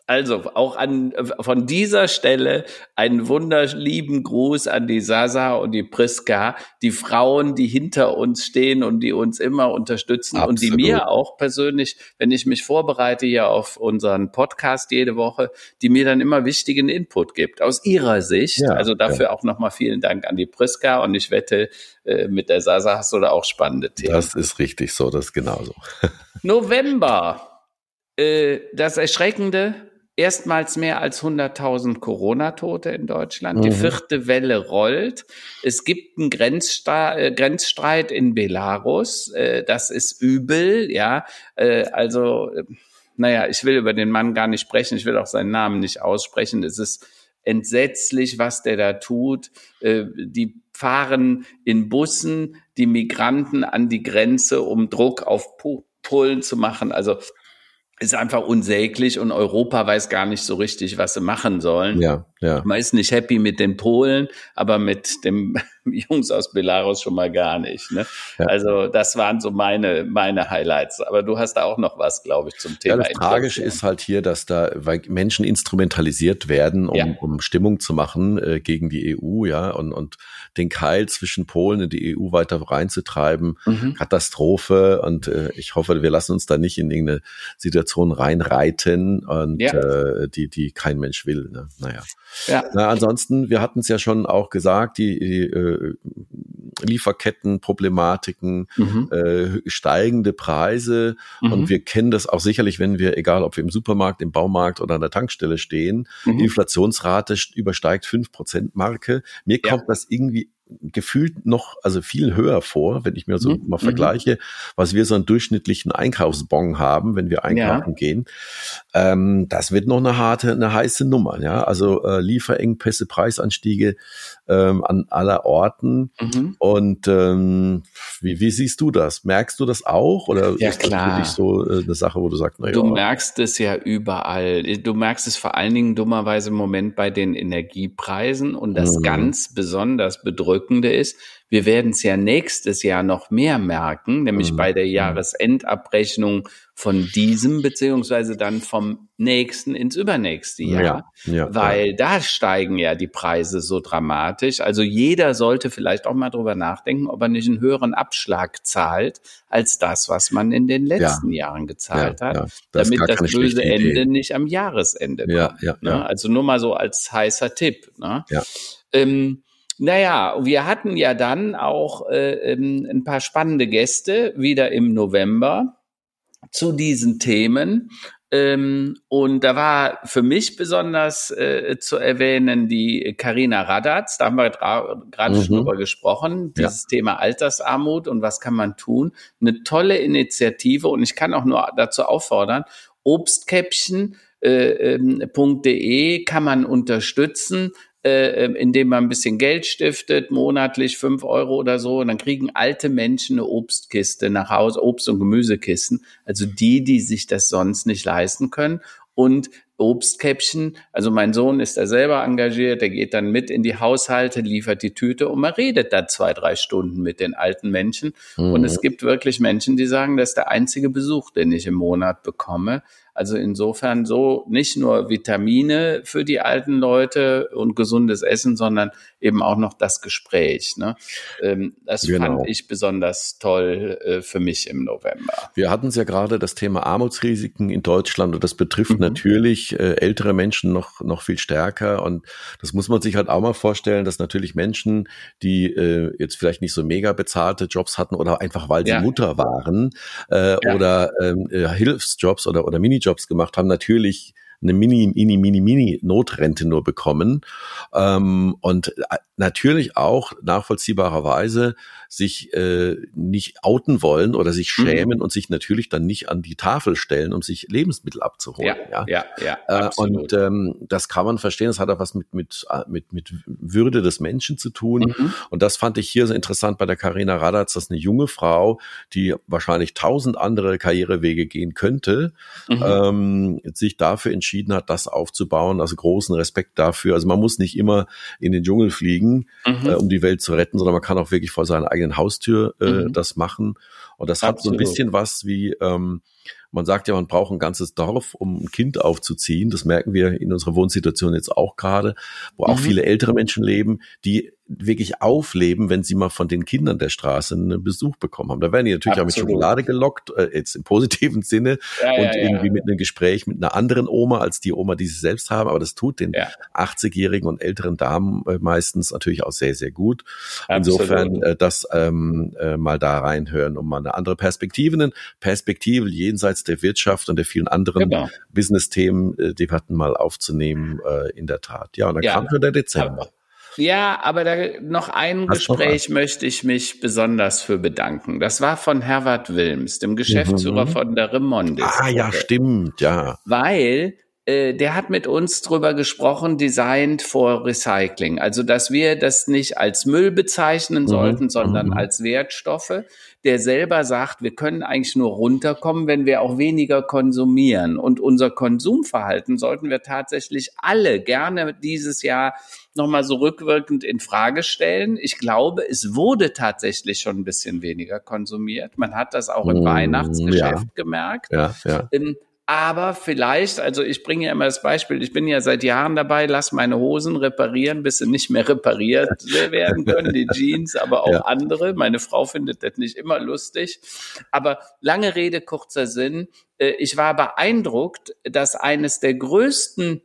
Also auch an, von dieser Stelle einen wunderlieben Gruß an die Sasa und die Priska, die Frauen, die hinter uns stehen und die uns immer unterstützen Absolut. und die mir auch persönlich, wenn ich mich vorbereite hier auf unseren Podcast jede Woche, die mir dann immer wichtigen Input gibt aus ihrer Sicht. Ja, also dafür ja. auch nochmal vielen Dank an die Priska und ich wette, äh, mit der Sasa hast du da auch spannende Themen. Das ist richtig so, das ist genauso. November. Äh, das Erschreckende, erstmals mehr als 100.000 Corona-Tote in Deutschland. Mhm. Die vierte Welle rollt. Es gibt einen Grenzstra äh, Grenzstreit in Belarus. Äh, das ist übel, ja. Äh, also, naja, ich will über den Mann gar nicht sprechen. Ich will auch seinen Namen nicht aussprechen. Es ist entsetzlich, was der da tut. Die fahren in Bussen die Migranten an die Grenze, um Druck auf Polen zu machen. Also ist einfach unsäglich und Europa weiß gar nicht so richtig, was sie machen sollen. Ja, ja. Man ist nicht happy mit den Polen, aber mit dem Jungs aus Belarus schon mal gar nicht. Ne? Ja. Also das waren so meine, meine Highlights. Aber du hast da auch noch was, glaube ich, zum Thema. Ja, das Tragische ist halt hier, dass da weil Menschen instrumentalisiert werden, um, ja. um Stimmung zu machen äh, gegen die EU, ja, und, und den Keil zwischen Polen und die EU weiter reinzutreiben. Mhm. Katastrophe. Und äh, ich hoffe, wir lassen uns da nicht in irgendeine Situation reinreiten und äh, die, die kein Mensch will. Ne? Naja. Ja. Na, ansonsten, wir hatten es ja schon auch gesagt, die, die äh, Lieferkettenproblematiken, mhm. äh, steigende Preise. Mhm. Und wir kennen das auch sicherlich, wenn wir, egal ob wir im Supermarkt, im Baumarkt oder an der Tankstelle stehen, mhm. die Inflationsrate übersteigt fünf Prozent Marke. Mir ja. kommt das irgendwie gefühlt noch also viel höher vor, wenn ich mir so mhm. mal vergleiche, was wir so einen durchschnittlichen Einkaufsbon haben, wenn wir einkaufen ja. gehen. Ähm, das wird noch eine harte, eine heiße Nummer. Ja, also äh, Lieferengpässe, Preisanstiege ähm, an aller Orten. Mhm. Und ähm, wie, wie siehst du das? Merkst du das auch oder ja, ist das klar. für dich so äh, eine Sache, wo du sagst, na ja, Du merkst es ja überall. Du merkst es vor allen Dingen dummerweise im Moment bei den Energiepreisen und das mhm. ganz besonders bedrückende ist, wir werden es ja nächstes Jahr noch mehr merken, nämlich mhm. bei der. Jahresendabrechnung von diesem beziehungsweise dann vom nächsten ins übernächste Jahr, ja, ja, weil ja. da steigen ja die Preise so dramatisch. Also jeder sollte vielleicht auch mal drüber nachdenken, ob er nicht einen höheren Abschlag zahlt als das, was man in den letzten Jahren gezahlt hat, das damit das böse Ende nicht am Jahresende kommt. Ne? Also nur mal so als heißer Tipp. Ne? Ähm, naja, wir hatten ja dann auch äh, ähm, ein paar spannende Gäste wieder im November zu diesen Themen. Ähm, und da war für mich besonders äh, zu erwähnen die Karina Radatz, da haben wir gerade mhm. schon drüber gesprochen, dieses ja. Thema Altersarmut und was kann man tun. Eine tolle Initiative und ich kann auch nur dazu auffordern, Obstkäppchen.de äh, ähm, kann man unterstützen äh, ähm, indem man ein bisschen Geld stiftet, monatlich fünf Euro oder so, und dann kriegen alte Menschen eine Obstkiste nach Hause, Obst- und Gemüsekisten, also die, die sich das sonst nicht leisten können. Und Obstkäppchen, also mein Sohn ist da selber engagiert, der geht dann mit in die Haushalte, liefert die Tüte und man redet da zwei, drei Stunden mit den alten Menschen. Mhm. Und es gibt wirklich Menschen, die sagen, das ist der einzige Besuch, den ich im Monat bekomme. Also insofern so nicht nur Vitamine für die alten Leute und gesundes Essen, sondern eben auch noch das Gespräch. Ne? Ähm, das genau. fand ich besonders toll äh, für mich im November. Wir hatten es ja gerade das Thema Armutsrisiken in Deutschland und das betrifft mhm. Natürlich äh, ältere Menschen noch, noch viel stärker. Und das muss man sich halt auch mal vorstellen, dass natürlich Menschen, die äh, jetzt vielleicht nicht so mega bezahlte Jobs hatten oder einfach weil sie ja. Mutter waren äh, ja. oder ähm, äh, Hilfsjobs oder, oder Minijobs gemacht haben, natürlich eine Mini, Mini, Mini, Mini Notrente nur bekommen ähm, und äh, natürlich auch nachvollziehbarerweise sich äh, nicht outen wollen oder sich mhm. schämen mhm. und sich natürlich dann nicht an die Tafel stellen, um sich Lebensmittel abzuholen. Ja, ja, ja. ja äh, und ähm, das kann man verstehen. Das hat auch was mit mit äh, mit mit Würde des Menschen zu tun. Mhm. Und das fand ich hier so interessant bei der Karina Radatz, dass eine junge Frau, die wahrscheinlich tausend andere Karrierewege gehen könnte, mhm. ähm, sich dafür entschieden hat, das aufzubauen. Also großen Respekt dafür. Also man muss nicht immer in den Dschungel fliegen, mhm. äh, um die Welt zu retten, sondern man kann auch wirklich vor seiner eigenen Haustür äh, mhm. das machen. Und das Absolut. hat so ein bisschen was wie, ähm, man sagt ja, man braucht ein ganzes Dorf, um ein Kind aufzuziehen. Das merken wir in unserer Wohnsituation jetzt auch gerade, wo auch mhm. viele ältere Menschen leben, die wirklich aufleben, wenn sie mal von den Kindern der Straße einen Besuch bekommen haben. Da werden die natürlich Absolut. auch mit Schokolade gelockt, äh, jetzt im positiven Sinne ja, und ja, irgendwie ja. mit einem Gespräch mit einer anderen Oma als die Oma, die sie selbst haben. Aber das tut den 80-jährigen und älteren Damen äh, meistens natürlich auch sehr, sehr gut. Absolut. Insofern äh, das ähm, äh, mal da reinhören, um mal eine andere Perspektive, eine Perspektive jenseits der Wirtschaft und der vielen anderen genau. Business-Themen, äh, hatten, mal aufzunehmen, äh, in der Tat. Ja, und dann kam schon der Dezember. Ja, aber da noch ein Hast Gespräch möchte ich mich besonders für bedanken. Das war von Herbert Wilms, dem Geschäftsführer mhm. von der Remondis. Ah ja, stimmt, ja. Weil äh, der hat mit uns drüber gesprochen, Designed for Recycling. Also, dass wir das nicht als Müll bezeichnen mhm. sollten, sondern mhm. als Wertstoffe. Der selber sagt, wir können eigentlich nur runterkommen, wenn wir auch weniger konsumieren. Und unser Konsumverhalten sollten wir tatsächlich alle gerne dieses Jahr nochmal so rückwirkend in Frage stellen. Ich glaube, es wurde tatsächlich schon ein bisschen weniger konsumiert. Man hat das auch im mm, Weihnachtsgeschäft ja. gemerkt. Ja, ja. Aber vielleicht, also ich bringe ja immer das Beispiel, ich bin ja seit Jahren dabei, lass meine Hosen reparieren, bis sie nicht mehr repariert werden können, die Jeans, aber auch ja. andere. Meine Frau findet das nicht immer lustig. Aber lange Rede, kurzer Sinn. Äh, ich war beeindruckt, dass eines der größten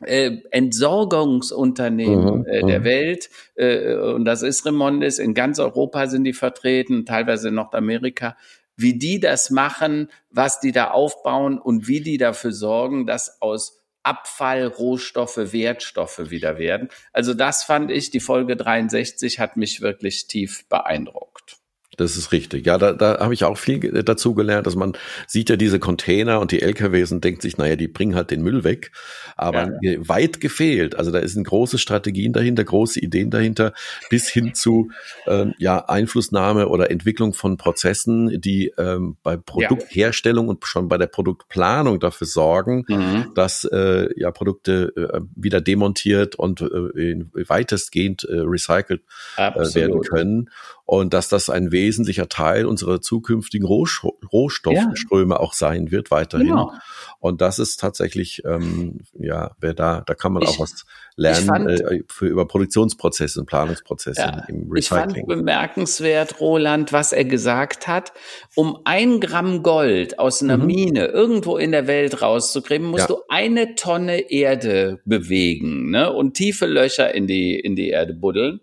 äh, Entsorgungsunternehmen mhm, äh, der mhm. Welt, äh, und das ist Remondis, in ganz Europa sind die vertreten, teilweise in Nordamerika, wie die das machen, was die da aufbauen und wie die dafür sorgen, dass aus Abfall, Rohstoffe, Wertstoffe wieder werden. Also das fand ich, die Folge 63 hat mich wirklich tief beeindruckt. Das ist richtig. Ja, da, da habe ich auch viel dazu gelernt, dass man sieht ja diese Container und die LKWs und denkt sich, naja, die bringen halt den Müll weg. Aber ja. weit gefehlt. Also da sind große Strategien dahinter, große Ideen dahinter, bis hin zu äh, ja Einflussnahme oder Entwicklung von Prozessen, die ähm, bei Produktherstellung ja. und schon bei der Produktplanung dafür sorgen, mhm. dass äh, ja Produkte äh, wieder demontiert und äh, weitestgehend äh, recycelt äh, werden können und dass das ein wesentlicher Teil unserer zukünftigen Rohstoffströme ja. auch sein wird weiterhin. Genau. Und das ist tatsächlich, ähm, ja, wer da, da kann man ich, auch was lernen fand, äh, für über Produktionsprozesse und Planungsprozesse ja, im Recycling. Ich fand bemerkenswert, Roland, was er gesagt hat. Um ein Gramm Gold aus einer mhm. Mine irgendwo in der Welt rauszukriegen, musst ja. du eine Tonne Erde bewegen ne? und tiefe Löcher in die in die Erde buddeln.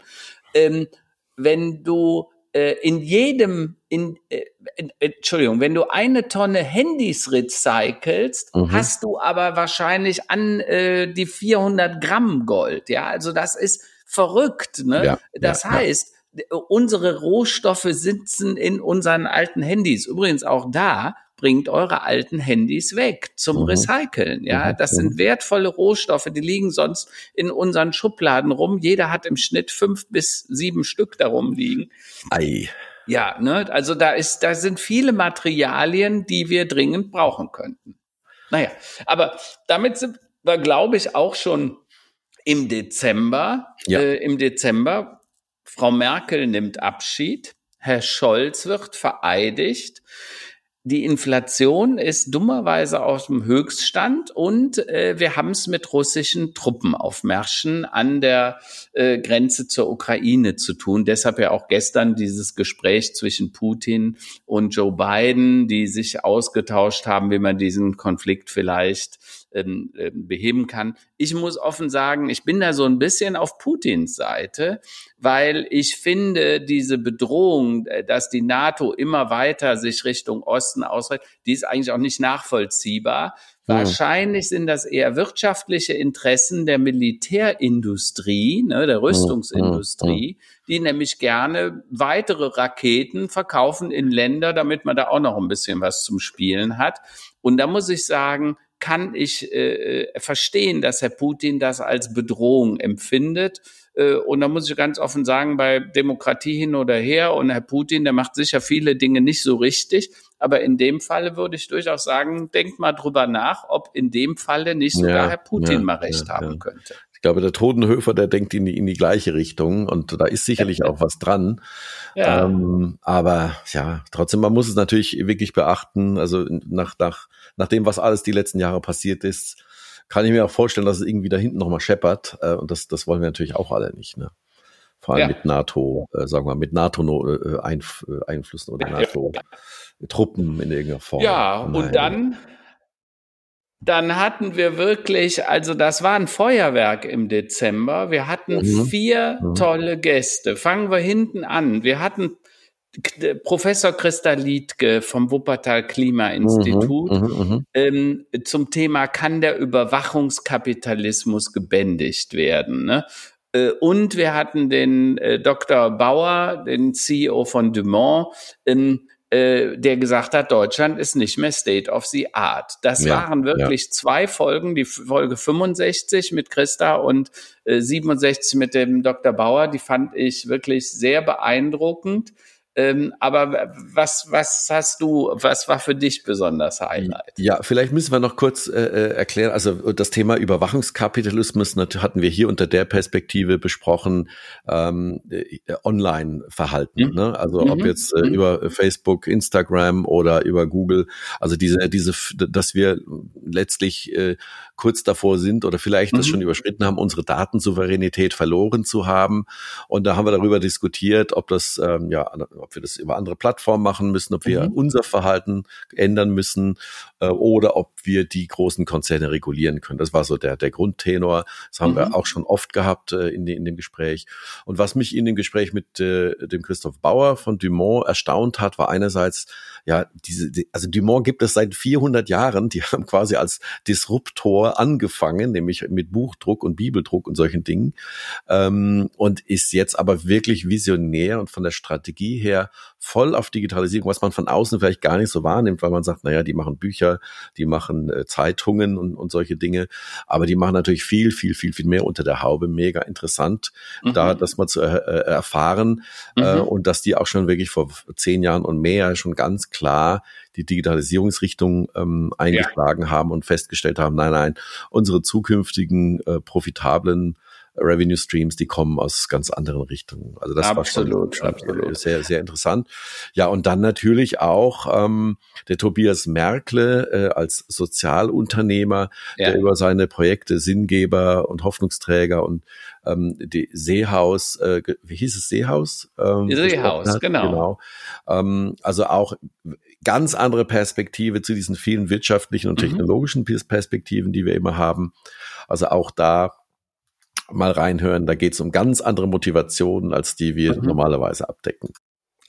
Ähm, wenn du äh, in jedem, in, äh, in, Entschuldigung, wenn du eine Tonne Handys recycelst, mhm. hast du aber wahrscheinlich an äh, die 400 Gramm Gold. Ja, also das ist verrückt. Ne? Ja, das ja, heißt, ja. unsere Rohstoffe sitzen in unseren alten Handys. Übrigens auch da bringt eure alten Handys weg zum mhm. Recyceln. Ja, mhm. das sind wertvolle Rohstoffe, die liegen sonst in unseren Schubladen rum. Jeder hat im Schnitt fünf bis sieben Stück darum liegen. Ei. Ja, ne, also da ist, da sind viele Materialien, die wir dringend brauchen könnten. Naja, aber damit sind wir, glaube ich, auch schon im Dezember. Ja. Äh, Im Dezember. Frau Merkel nimmt Abschied. Herr Scholz wird vereidigt die Inflation ist dummerweise auf dem Höchststand und äh, wir haben es mit russischen Truppenaufmärschen an der äh, Grenze zur Ukraine zu tun. Deshalb ja auch gestern dieses Gespräch zwischen Putin und Joe Biden, die sich ausgetauscht haben, wie man diesen Konflikt vielleicht ähm, ähm, beheben kann. Ich muss offen sagen, ich bin da so ein bisschen auf Putins Seite, weil ich finde, diese Bedrohung, äh, dass die NATO immer weiter sich Richtung Osten ausreicht, die ist eigentlich auch nicht nachvollziehbar. Wahrscheinlich sind das eher wirtschaftliche Interessen der Militärindustrie, ne, der Rüstungsindustrie, die nämlich gerne weitere Raketen verkaufen in Länder, damit man da auch noch ein bisschen was zum Spielen hat. Und da muss ich sagen, kann ich äh, äh, verstehen, dass Herr Putin das als Bedrohung empfindet. Äh, und da muss ich ganz offen sagen, bei Demokratie hin oder her und Herr Putin, der macht sicher viele Dinge nicht so richtig. Aber in dem Falle würde ich durchaus sagen, denkt mal drüber nach, ob in dem Falle nicht sogar ja, Herr Putin ja, mal recht ja, haben könnte. Ich glaube, der Totenhöfer, der denkt in die, in die gleiche Richtung und da ist sicherlich auch was dran. Ja. Ähm, aber ja, trotzdem, man muss es natürlich wirklich beachten. Also nach, nach, nach dem, was alles die letzten Jahre passiert ist, kann ich mir auch vorstellen, dass es irgendwie da hinten nochmal scheppert. Äh, und das, das wollen wir natürlich auch alle nicht. Ne? Vor allem ja. mit NATO, äh, sagen wir, mit NATO-Einflüssen äh, oder NATO-Truppen in irgendeiner Form. Ja, und dann dann hatten wir wirklich, also das war ein Feuerwerk im Dezember. Wir hatten mhm. vier mhm. tolle Gäste. Fangen wir hinten an. Wir hatten Professor Christa Liedke vom Wuppertal Klimainstitut mhm, mhm, mhm, ähm, zum Thema, kann der Überwachungskapitalismus gebändigt werden? Ne? Äh, und wir hatten den äh, Dr. Bauer, den CEO von Dumont, ähm, äh, der gesagt hat, Deutschland ist nicht mehr State of the Art. Das ja, waren wirklich ja. zwei Folgen, die Folge 65 mit Christa und äh, 67 mit dem Dr. Bauer, die fand ich wirklich sehr beeindruckend. Ähm, aber was, was hast du, was war für dich besonders Highlight? Ja, vielleicht müssen wir noch kurz äh, äh erklären, also das Thema Überwachungskapitalismus hatten wir hier unter der Perspektive besprochen, ähm, äh, Online-Verhalten, mhm. ne? also mhm. ob jetzt äh, mhm. über Facebook, Instagram oder über Google, also diese, diese, dass wir letztlich äh, kurz davor sind oder vielleicht mhm. das schon überschritten haben, unsere Datensouveränität verloren zu haben. Und da haben wir darüber diskutiert, ob das, ähm, ja, ob wir das über andere Plattformen machen müssen, ob wir mhm. unser Verhalten ändern müssen äh, oder ob wir die großen Konzerne regulieren können. Das war so der, der Grundtenor. Das haben mhm. wir auch schon oft gehabt äh, in, in dem Gespräch. Und was mich in dem Gespräch mit äh, dem Christoph Bauer von Dumont erstaunt hat, war einerseits, ja, diese, die, also Dumont gibt es seit 400 Jahren. Die haben quasi als Disruptor angefangen, nämlich mit Buchdruck und Bibeldruck und solchen Dingen. Ähm, und ist jetzt aber wirklich visionär und von der Strategie her voll auf Digitalisierung, was man von außen vielleicht gar nicht so wahrnimmt, weil man sagt, naja, die machen Bücher, die machen äh, Zeitungen und, und solche Dinge. Aber die machen natürlich viel, viel, viel, viel mehr unter der Haube. Mega interessant, mhm. da das mal zu er, äh, erfahren. Äh, mhm. Äh, und dass die auch schon wirklich vor zehn Jahren und mehr schon ganz klar die Digitalisierungsrichtung ähm, eingeschlagen ja. haben und festgestellt haben, nein, nein, unsere zukünftigen äh, profitablen Revenue Streams, die kommen aus ganz anderen Richtungen. Also das absolut, war schon, absolut. sehr, sehr interessant. Ja, und dann natürlich auch ähm, der Tobias Merkle äh, als Sozialunternehmer, ja. der über seine Projekte Sinngeber und Hoffnungsträger und ähm, die Seehaus, äh, wie hieß es Seehaus? Ähm, Seehaus, genau. genau. Ähm, also auch ganz andere Perspektive zu diesen vielen wirtschaftlichen und mhm. technologischen Perspektiven, die wir immer haben. Also auch da mal reinhören. Da geht es um ganz andere Motivationen, als die wir mhm. normalerweise abdecken.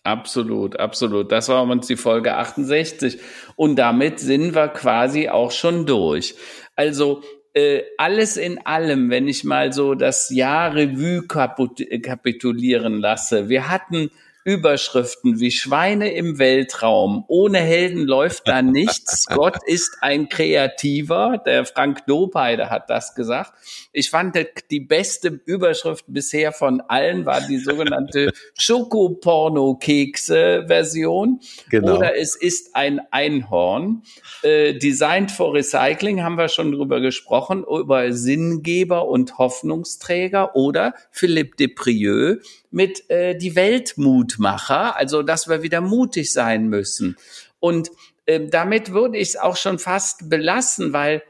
Absolut, absolut. Das war uns die Folge 68. Und damit sind wir quasi auch schon durch. Also äh, alles in allem, wenn ich mal so das Jahr Revue kapitulieren lasse. Wir hatten Überschriften wie Schweine im Weltraum. Ohne Helden läuft da nichts. Gott ist ein Kreativer. Der Frank Dopeide hat das gesagt. Ich fand die beste Überschrift bisher von allen war die sogenannte Schokoporno-Kekse-Version. Genau. Oder es ist ein Einhorn. Äh, Designed for Recycling haben wir schon drüber gesprochen, über Sinngeber und Hoffnungsträger. Oder Philippe Deprieux mit äh, die Weltmutmacher, also dass wir wieder mutig sein müssen. Und äh, damit würde ich es auch schon fast belassen, weil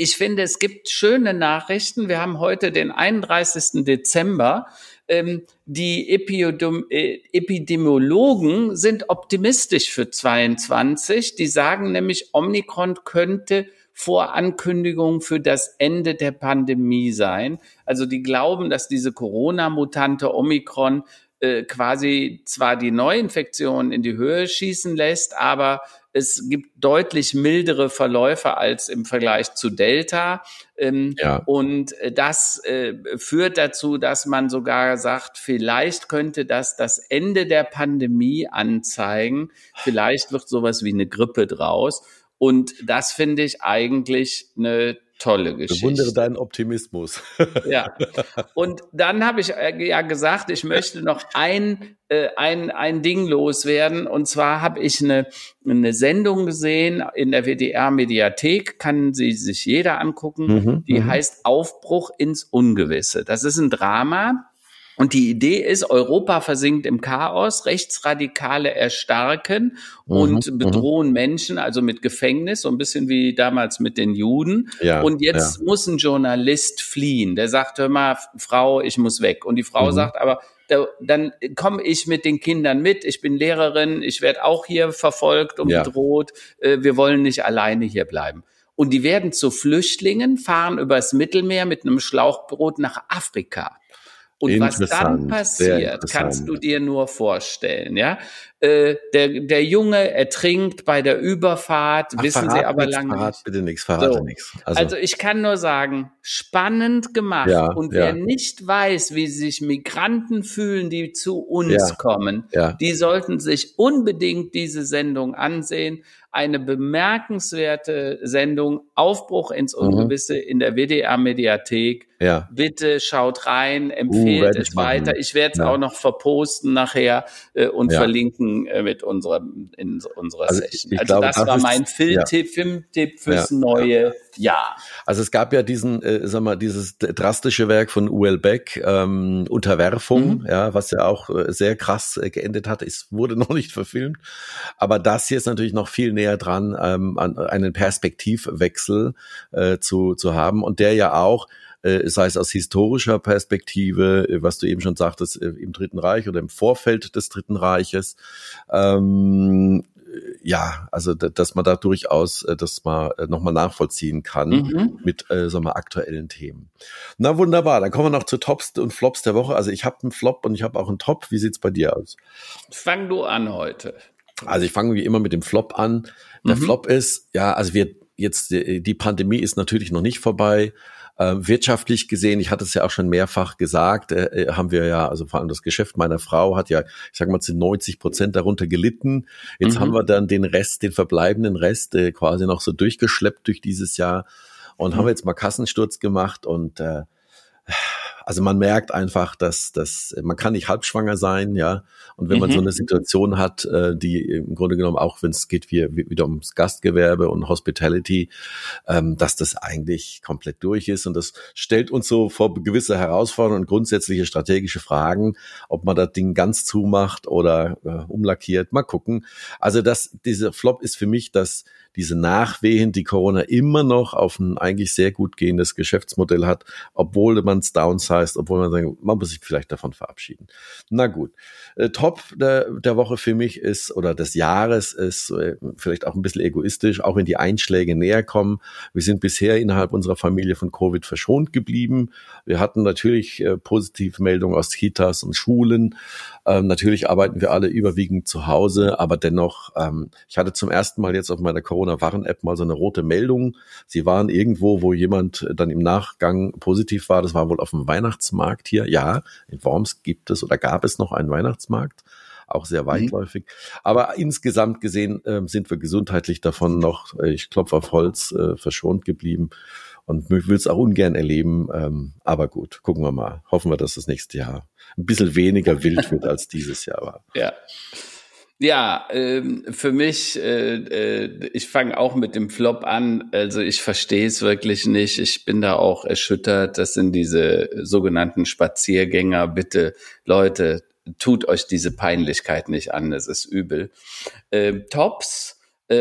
ich finde, es gibt schöne Nachrichten. Wir haben heute den 31. Dezember. Ähm, die Epidem äh, Epidemiologen sind optimistisch für 22. Die sagen nämlich, Omikron könnte Vorankündigung für das Ende der Pandemie sein. Also die glauben, dass diese Corona-Mutante Omikron äh, quasi zwar die Neuinfektion in die Höhe schießen lässt, aber es gibt deutlich mildere Verläufe als im Vergleich zu Delta. Ähm, ja. Und äh, das äh, führt dazu, dass man sogar sagt, vielleicht könnte das das Ende der Pandemie anzeigen. Vielleicht wird sowas wie eine Grippe draus. Und das finde ich eigentlich eine tolle Geschichte. Bewundere deinen Optimismus. ja. Und dann habe ich äh, ja gesagt, ich möchte noch ein, äh, ein, ein Ding loswerden. Und zwar habe ich eine, eine Sendung gesehen in der WDR-Mediathek, kann sie sich jeder angucken. Mhm, die mhm. heißt Aufbruch ins Ungewisse. Das ist ein Drama und die Idee ist, Europa versinkt im Chaos, Rechtsradikale erstarken mhm, und mhm. bedrohen Menschen, also mit Gefängnis, so ein bisschen wie damals mit den Juden. Ja, und jetzt ja. muss ein Journalist fliehen. Der sagt, hör mal, Frau, ich muss weg. Und die Frau mhm. sagt aber, dann komme ich mit den Kindern mit. Ich bin Lehrerin, ich werde auch hier verfolgt und ja. bedroht. Äh, wir wollen nicht alleine hier bleiben. Und die werden zu Flüchtlingen, fahren übers Mittelmeer mit einem Schlauchbrot nach Afrika. Und was dann passiert, kannst du dir nur vorstellen, ja. Äh, der, der Junge ertrinkt bei der Überfahrt, Ach, wissen Sie aber lange verrat nicht. bitte nichts, verrate so. nichts. Also, also, ich kann nur sagen, spannend gemacht. Ja, und wer ja. nicht weiß, wie sich Migranten fühlen, die zu uns ja, kommen, die sollten sich unbedingt diese Sendung ansehen eine bemerkenswerte Sendung Aufbruch ins mhm. Ungewisse mhm. in der WDR Mediathek. Ja. Bitte schaut rein, empfehlt uh, es weiter. Ich werde es ja. auch noch verposten nachher äh, und ja. verlinken äh, mit unserer in unserer also Session. Ich, ich also glaube, das, war mein Filmtipp, Filmtipp fürs neue Jahr. Also es gab ja diesen, äh, sag mal, dieses drastische Werk von U.L. Beck, ähm, Unterwerfung, mhm. ja, was ja auch äh, sehr krass äh, geendet hat. Es wurde noch nicht verfilmt, aber das hier ist natürlich noch viel näher näher dran, ähm, an einen Perspektivwechsel äh, zu, zu haben und der ja auch äh, sei es aus historischer Perspektive, äh, was du eben schon sagtest, äh, im Dritten Reich oder im Vorfeld des Dritten Reiches, ähm, ja, also dass man da durchaus das mal nochmal nachvollziehen kann mhm. mit äh, sagen wir, aktuellen Themen. Na wunderbar, dann kommen wir noch zu Tops und Flops der Woche. Also ich habe einen Flop und ich habe auch einen Top. Wie sieht's bei dir aus? Fang du an heute. Also ich fange wie immer mit dem Flop an. Der mhm. Flop ist, ja, also wir jetzt die Pandemie ist natürlich noch nicht vorbei. Äh, wirtschaftlich gesehen, ich hatte es ja auch schon mehrfach gesagt, äh, äh, haben wir ja, also vor allem das Geschäft meiner Frau hat ja, ich sag mal, zu 90 Prozent darunter gelitten. Jetzt mhm. haben wir dann den Rest, den verbleibenden Rest äh, quasi noch so durchgeschleppt durch dieses Jahr und mhm. haben jetzt mal Kassensturz gemacht und äh, also man merkt einfach, dass, dass man kann nicht halbschwanger sein, ja. Und wenn mhm. man so mhm. eine Situation hat, äh, die im Grunde genommen auch, wenn es geht wie, wieder ums Gastgewerbe und Hospitality, ähm, dass das eigentlich komplett durch ist. Und das stellt uns so vor gewisse Herausforderungen und grundsätzliche strategische Fragen, ob man das Ding ganz zumacht oder äh, umlackiert. Mal gucken. Also das, dieser Flop ist für mich, dass diese Nachwehen, die Corona immer noch auf ein eigentlich sehr gut gehendes Geschäftsmodell hat, obwohl man es downsized, obwohl man sagt, man muss sich vielleicht davon verabschieden. Na gut. Äh, Top der, der Woche für mich ist, oder des Jahres ist äh, vielleicht auch ein bisschen egoistisch, auch wenn die Einschläge näher kommen. Wir sind bisher innerhalb unserer Familie von Covid verschont geblieben. Wir hatten natürlich äh, Positivmeldungen aus Kitas und Schulen. Ähm, natürlich arbeiten wir alle überwiegend zu Hause, aber dennoch, ähm, ich hatte zum ersten Mal jetzt auf meiner Corona Corona-Warn-App mal so eine rote Meldung. Sie waren irgendwo, wo jemand dann im Nachgang positiv war. Das war wohl auf dem Weihnachtsmarkt hier. Ja, in Worms gibt es oder gab es noch einen Weihnachtsmarkt auch sehr mhm. weitläufig. Mhm. Aber insgesamt gesehen äh, sind wir gesundheitlich davon noch, äh, ich klopfe auf Holz, äh, verschont geblieben und will es auch ungern erleben. Ähm, aber gut, gucken wir mal. Hoffen wir, dass das nächste Jahr ein bisschen weniger wild wird als dieses Jahr war. Ja. Ja, ähm, für mich, äh, äh, ich fange auch mit dem Flop an. Also ich verstehe es wirklich nicht. Ich bin da auch erschüttert. Das sind diese sogenannten Spaziergänger. Bitte, Leute, tut euch diese Peinlichkeit nicht an. Es ist übel. Ähm, Tops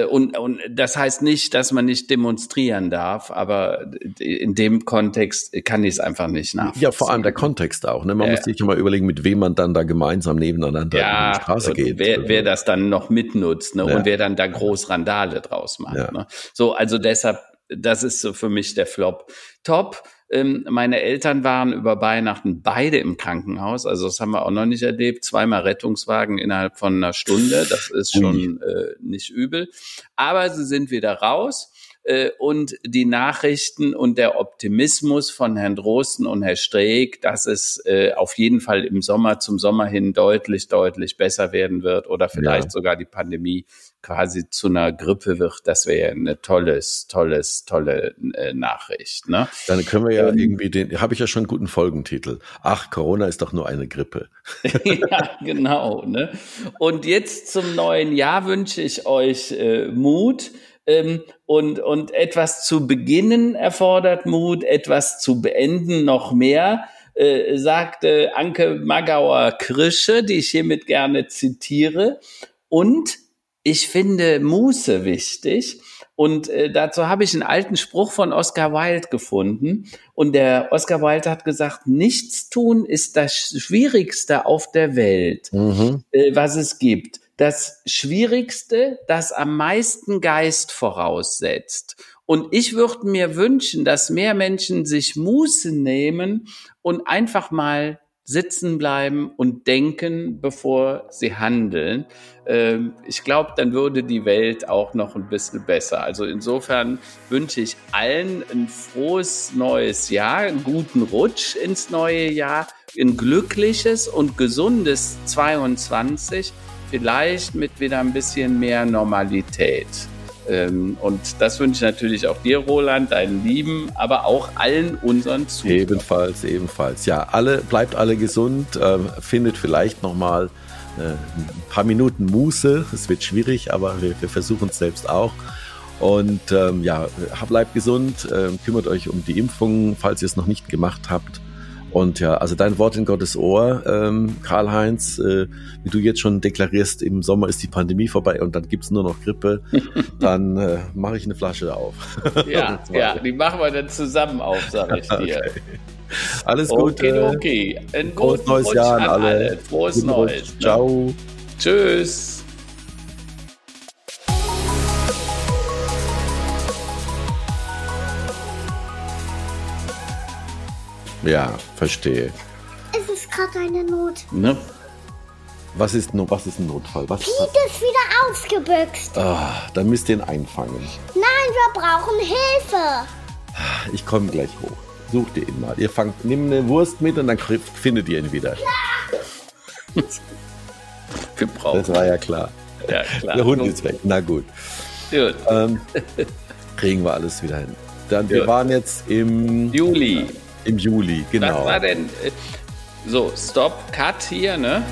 und, und das heißt nicht, dass man nicht demonstrieren darf, aber in dem Kontext kann ich es einfach nicht nachvollziehen. Ja, vor allem der Kontext auch. Ne? Man ja. muss sich immer überlegen, mit wem man dann da gemeinsam nebeneinander ja, die Straße geht. Wer, wer das dann noch mitnutzt ne? Ja. und wer dann da groß Randale draus macht. Ne? So, also deshalb, das ist so für mich der Flop. Top meine Eltern waren über Weihnachten beide im Krankenhaus. Also das haben wir auch noch nicht erlebt. Zweimal Rettungswagen innerhalb von einer Stunde. Das ist schon äh, nicht übel. Aber sie sind wieder raus äh, und die Nachrichten und der Optimismus von Herrn Drosten und Herr Streeck, dass es äh, auf jeden Fall im Sommer zum Sommer hin deutlich, deutlich besser werden wird oder vielleicht ja. sogar die Pandemie quasi zu einer Grippe wird, das wäre eine tolles, tolles, tolle äh, Nachricht. Ne? Dann können wir ja ähm, irgendwie den, habe ich ja schon einen guten Folgentitel. Ach, Corona ist doch nur eine Grippe. ja, genau. Ne? Und jetzt zum neuen Jahr wünsche ich euch äh, Mut. Ähm, und, und etwas zu beginnen erfordert Mut, etwas zu beenden noch mehr äh, sagte Anke Magauer-Krische, die ich hiermit gerne zitiere. Und ich finde Muße wichtig. Und äh, dazu habe ich einen alten Spruch von Oscar Wilde gefunden. Und der Oscar Wilde hat gesagt, nichts tun ist das Schwierigste auf der Welt, mhm. äh, was es gibt. Das Schwierigste, das am meisten Geist voraussetzt. Und ich würde mir wünschen, dass mehr Menschen sich Muße nehmen und einfach mal sitzen bleiben und denken, bevor sie handeln. Ähm, ich glaube, dann würde die Welt auch noch ein bisschen besser. Also insofern wünsche ich allen ein frohes neues Jahr, einen guten Rutsch ins neue Jahr, ein glückliches und gesundes 22, vielleicht mit wieder ein bisschen mehr Normalität. Ähm, und das wünsche ich natürlich auch dir, Roland, deinen Lieben, aber auch allen unseren Zuhörern. Ebenfalls, ebenfalls. Ja, alle, bleibt alle gesund, äh, findet vielleicht nochmal äh, ein paar Minuten Muße. Es wird schwierig, aber wir, wir versuchen es selbst auch. Und ähm, ja, bleibt gesund, äh, kümmert euch um die Impfungen, falls ihr es noch nicht gemacht habt. Und ja, also dein Wort in Gottes Ohr, ähm, Karl-Heinz, äh, wie du jetzt schon deklarierst, im Sommer ist die Pandemie vorbei und dann gibt's nur noch Grippe, dann äh, mache ich eine Flasche auf. Ja, ja, die machen wir dann zusammen auf, sag ich dir. Okay. Alles Gute. Okay, okay. Ein frohes neues Jahr an alle. alle. Frohes Guten Neues. Ne? Ciao. Tschüss. Ja, verstehe. Es ist gerade eine Not. Ne? Was ist, was ist ein Notfall? Was, Piet ist wieder ausgebüxt. Ah, dann müsst ihr ihn einfangen. Nein, wir brauchen Hilfe. Ich komme gleich hoch. Sucht ihr ihn mal. Ihr fangt, nehmt eine Wurst mit und dann findet ihr ihn wieder. Ja. wir brauchen. Das war ja klar. Ja, klar. Der Hund ist weg. Na gut. Gut. Ähm, kriegen wir alles wieder hin. Dann, wir waren jetzt im Juli. Im Juli, genau. Was war denn? Äh, so, Stop, Cut hier, ne?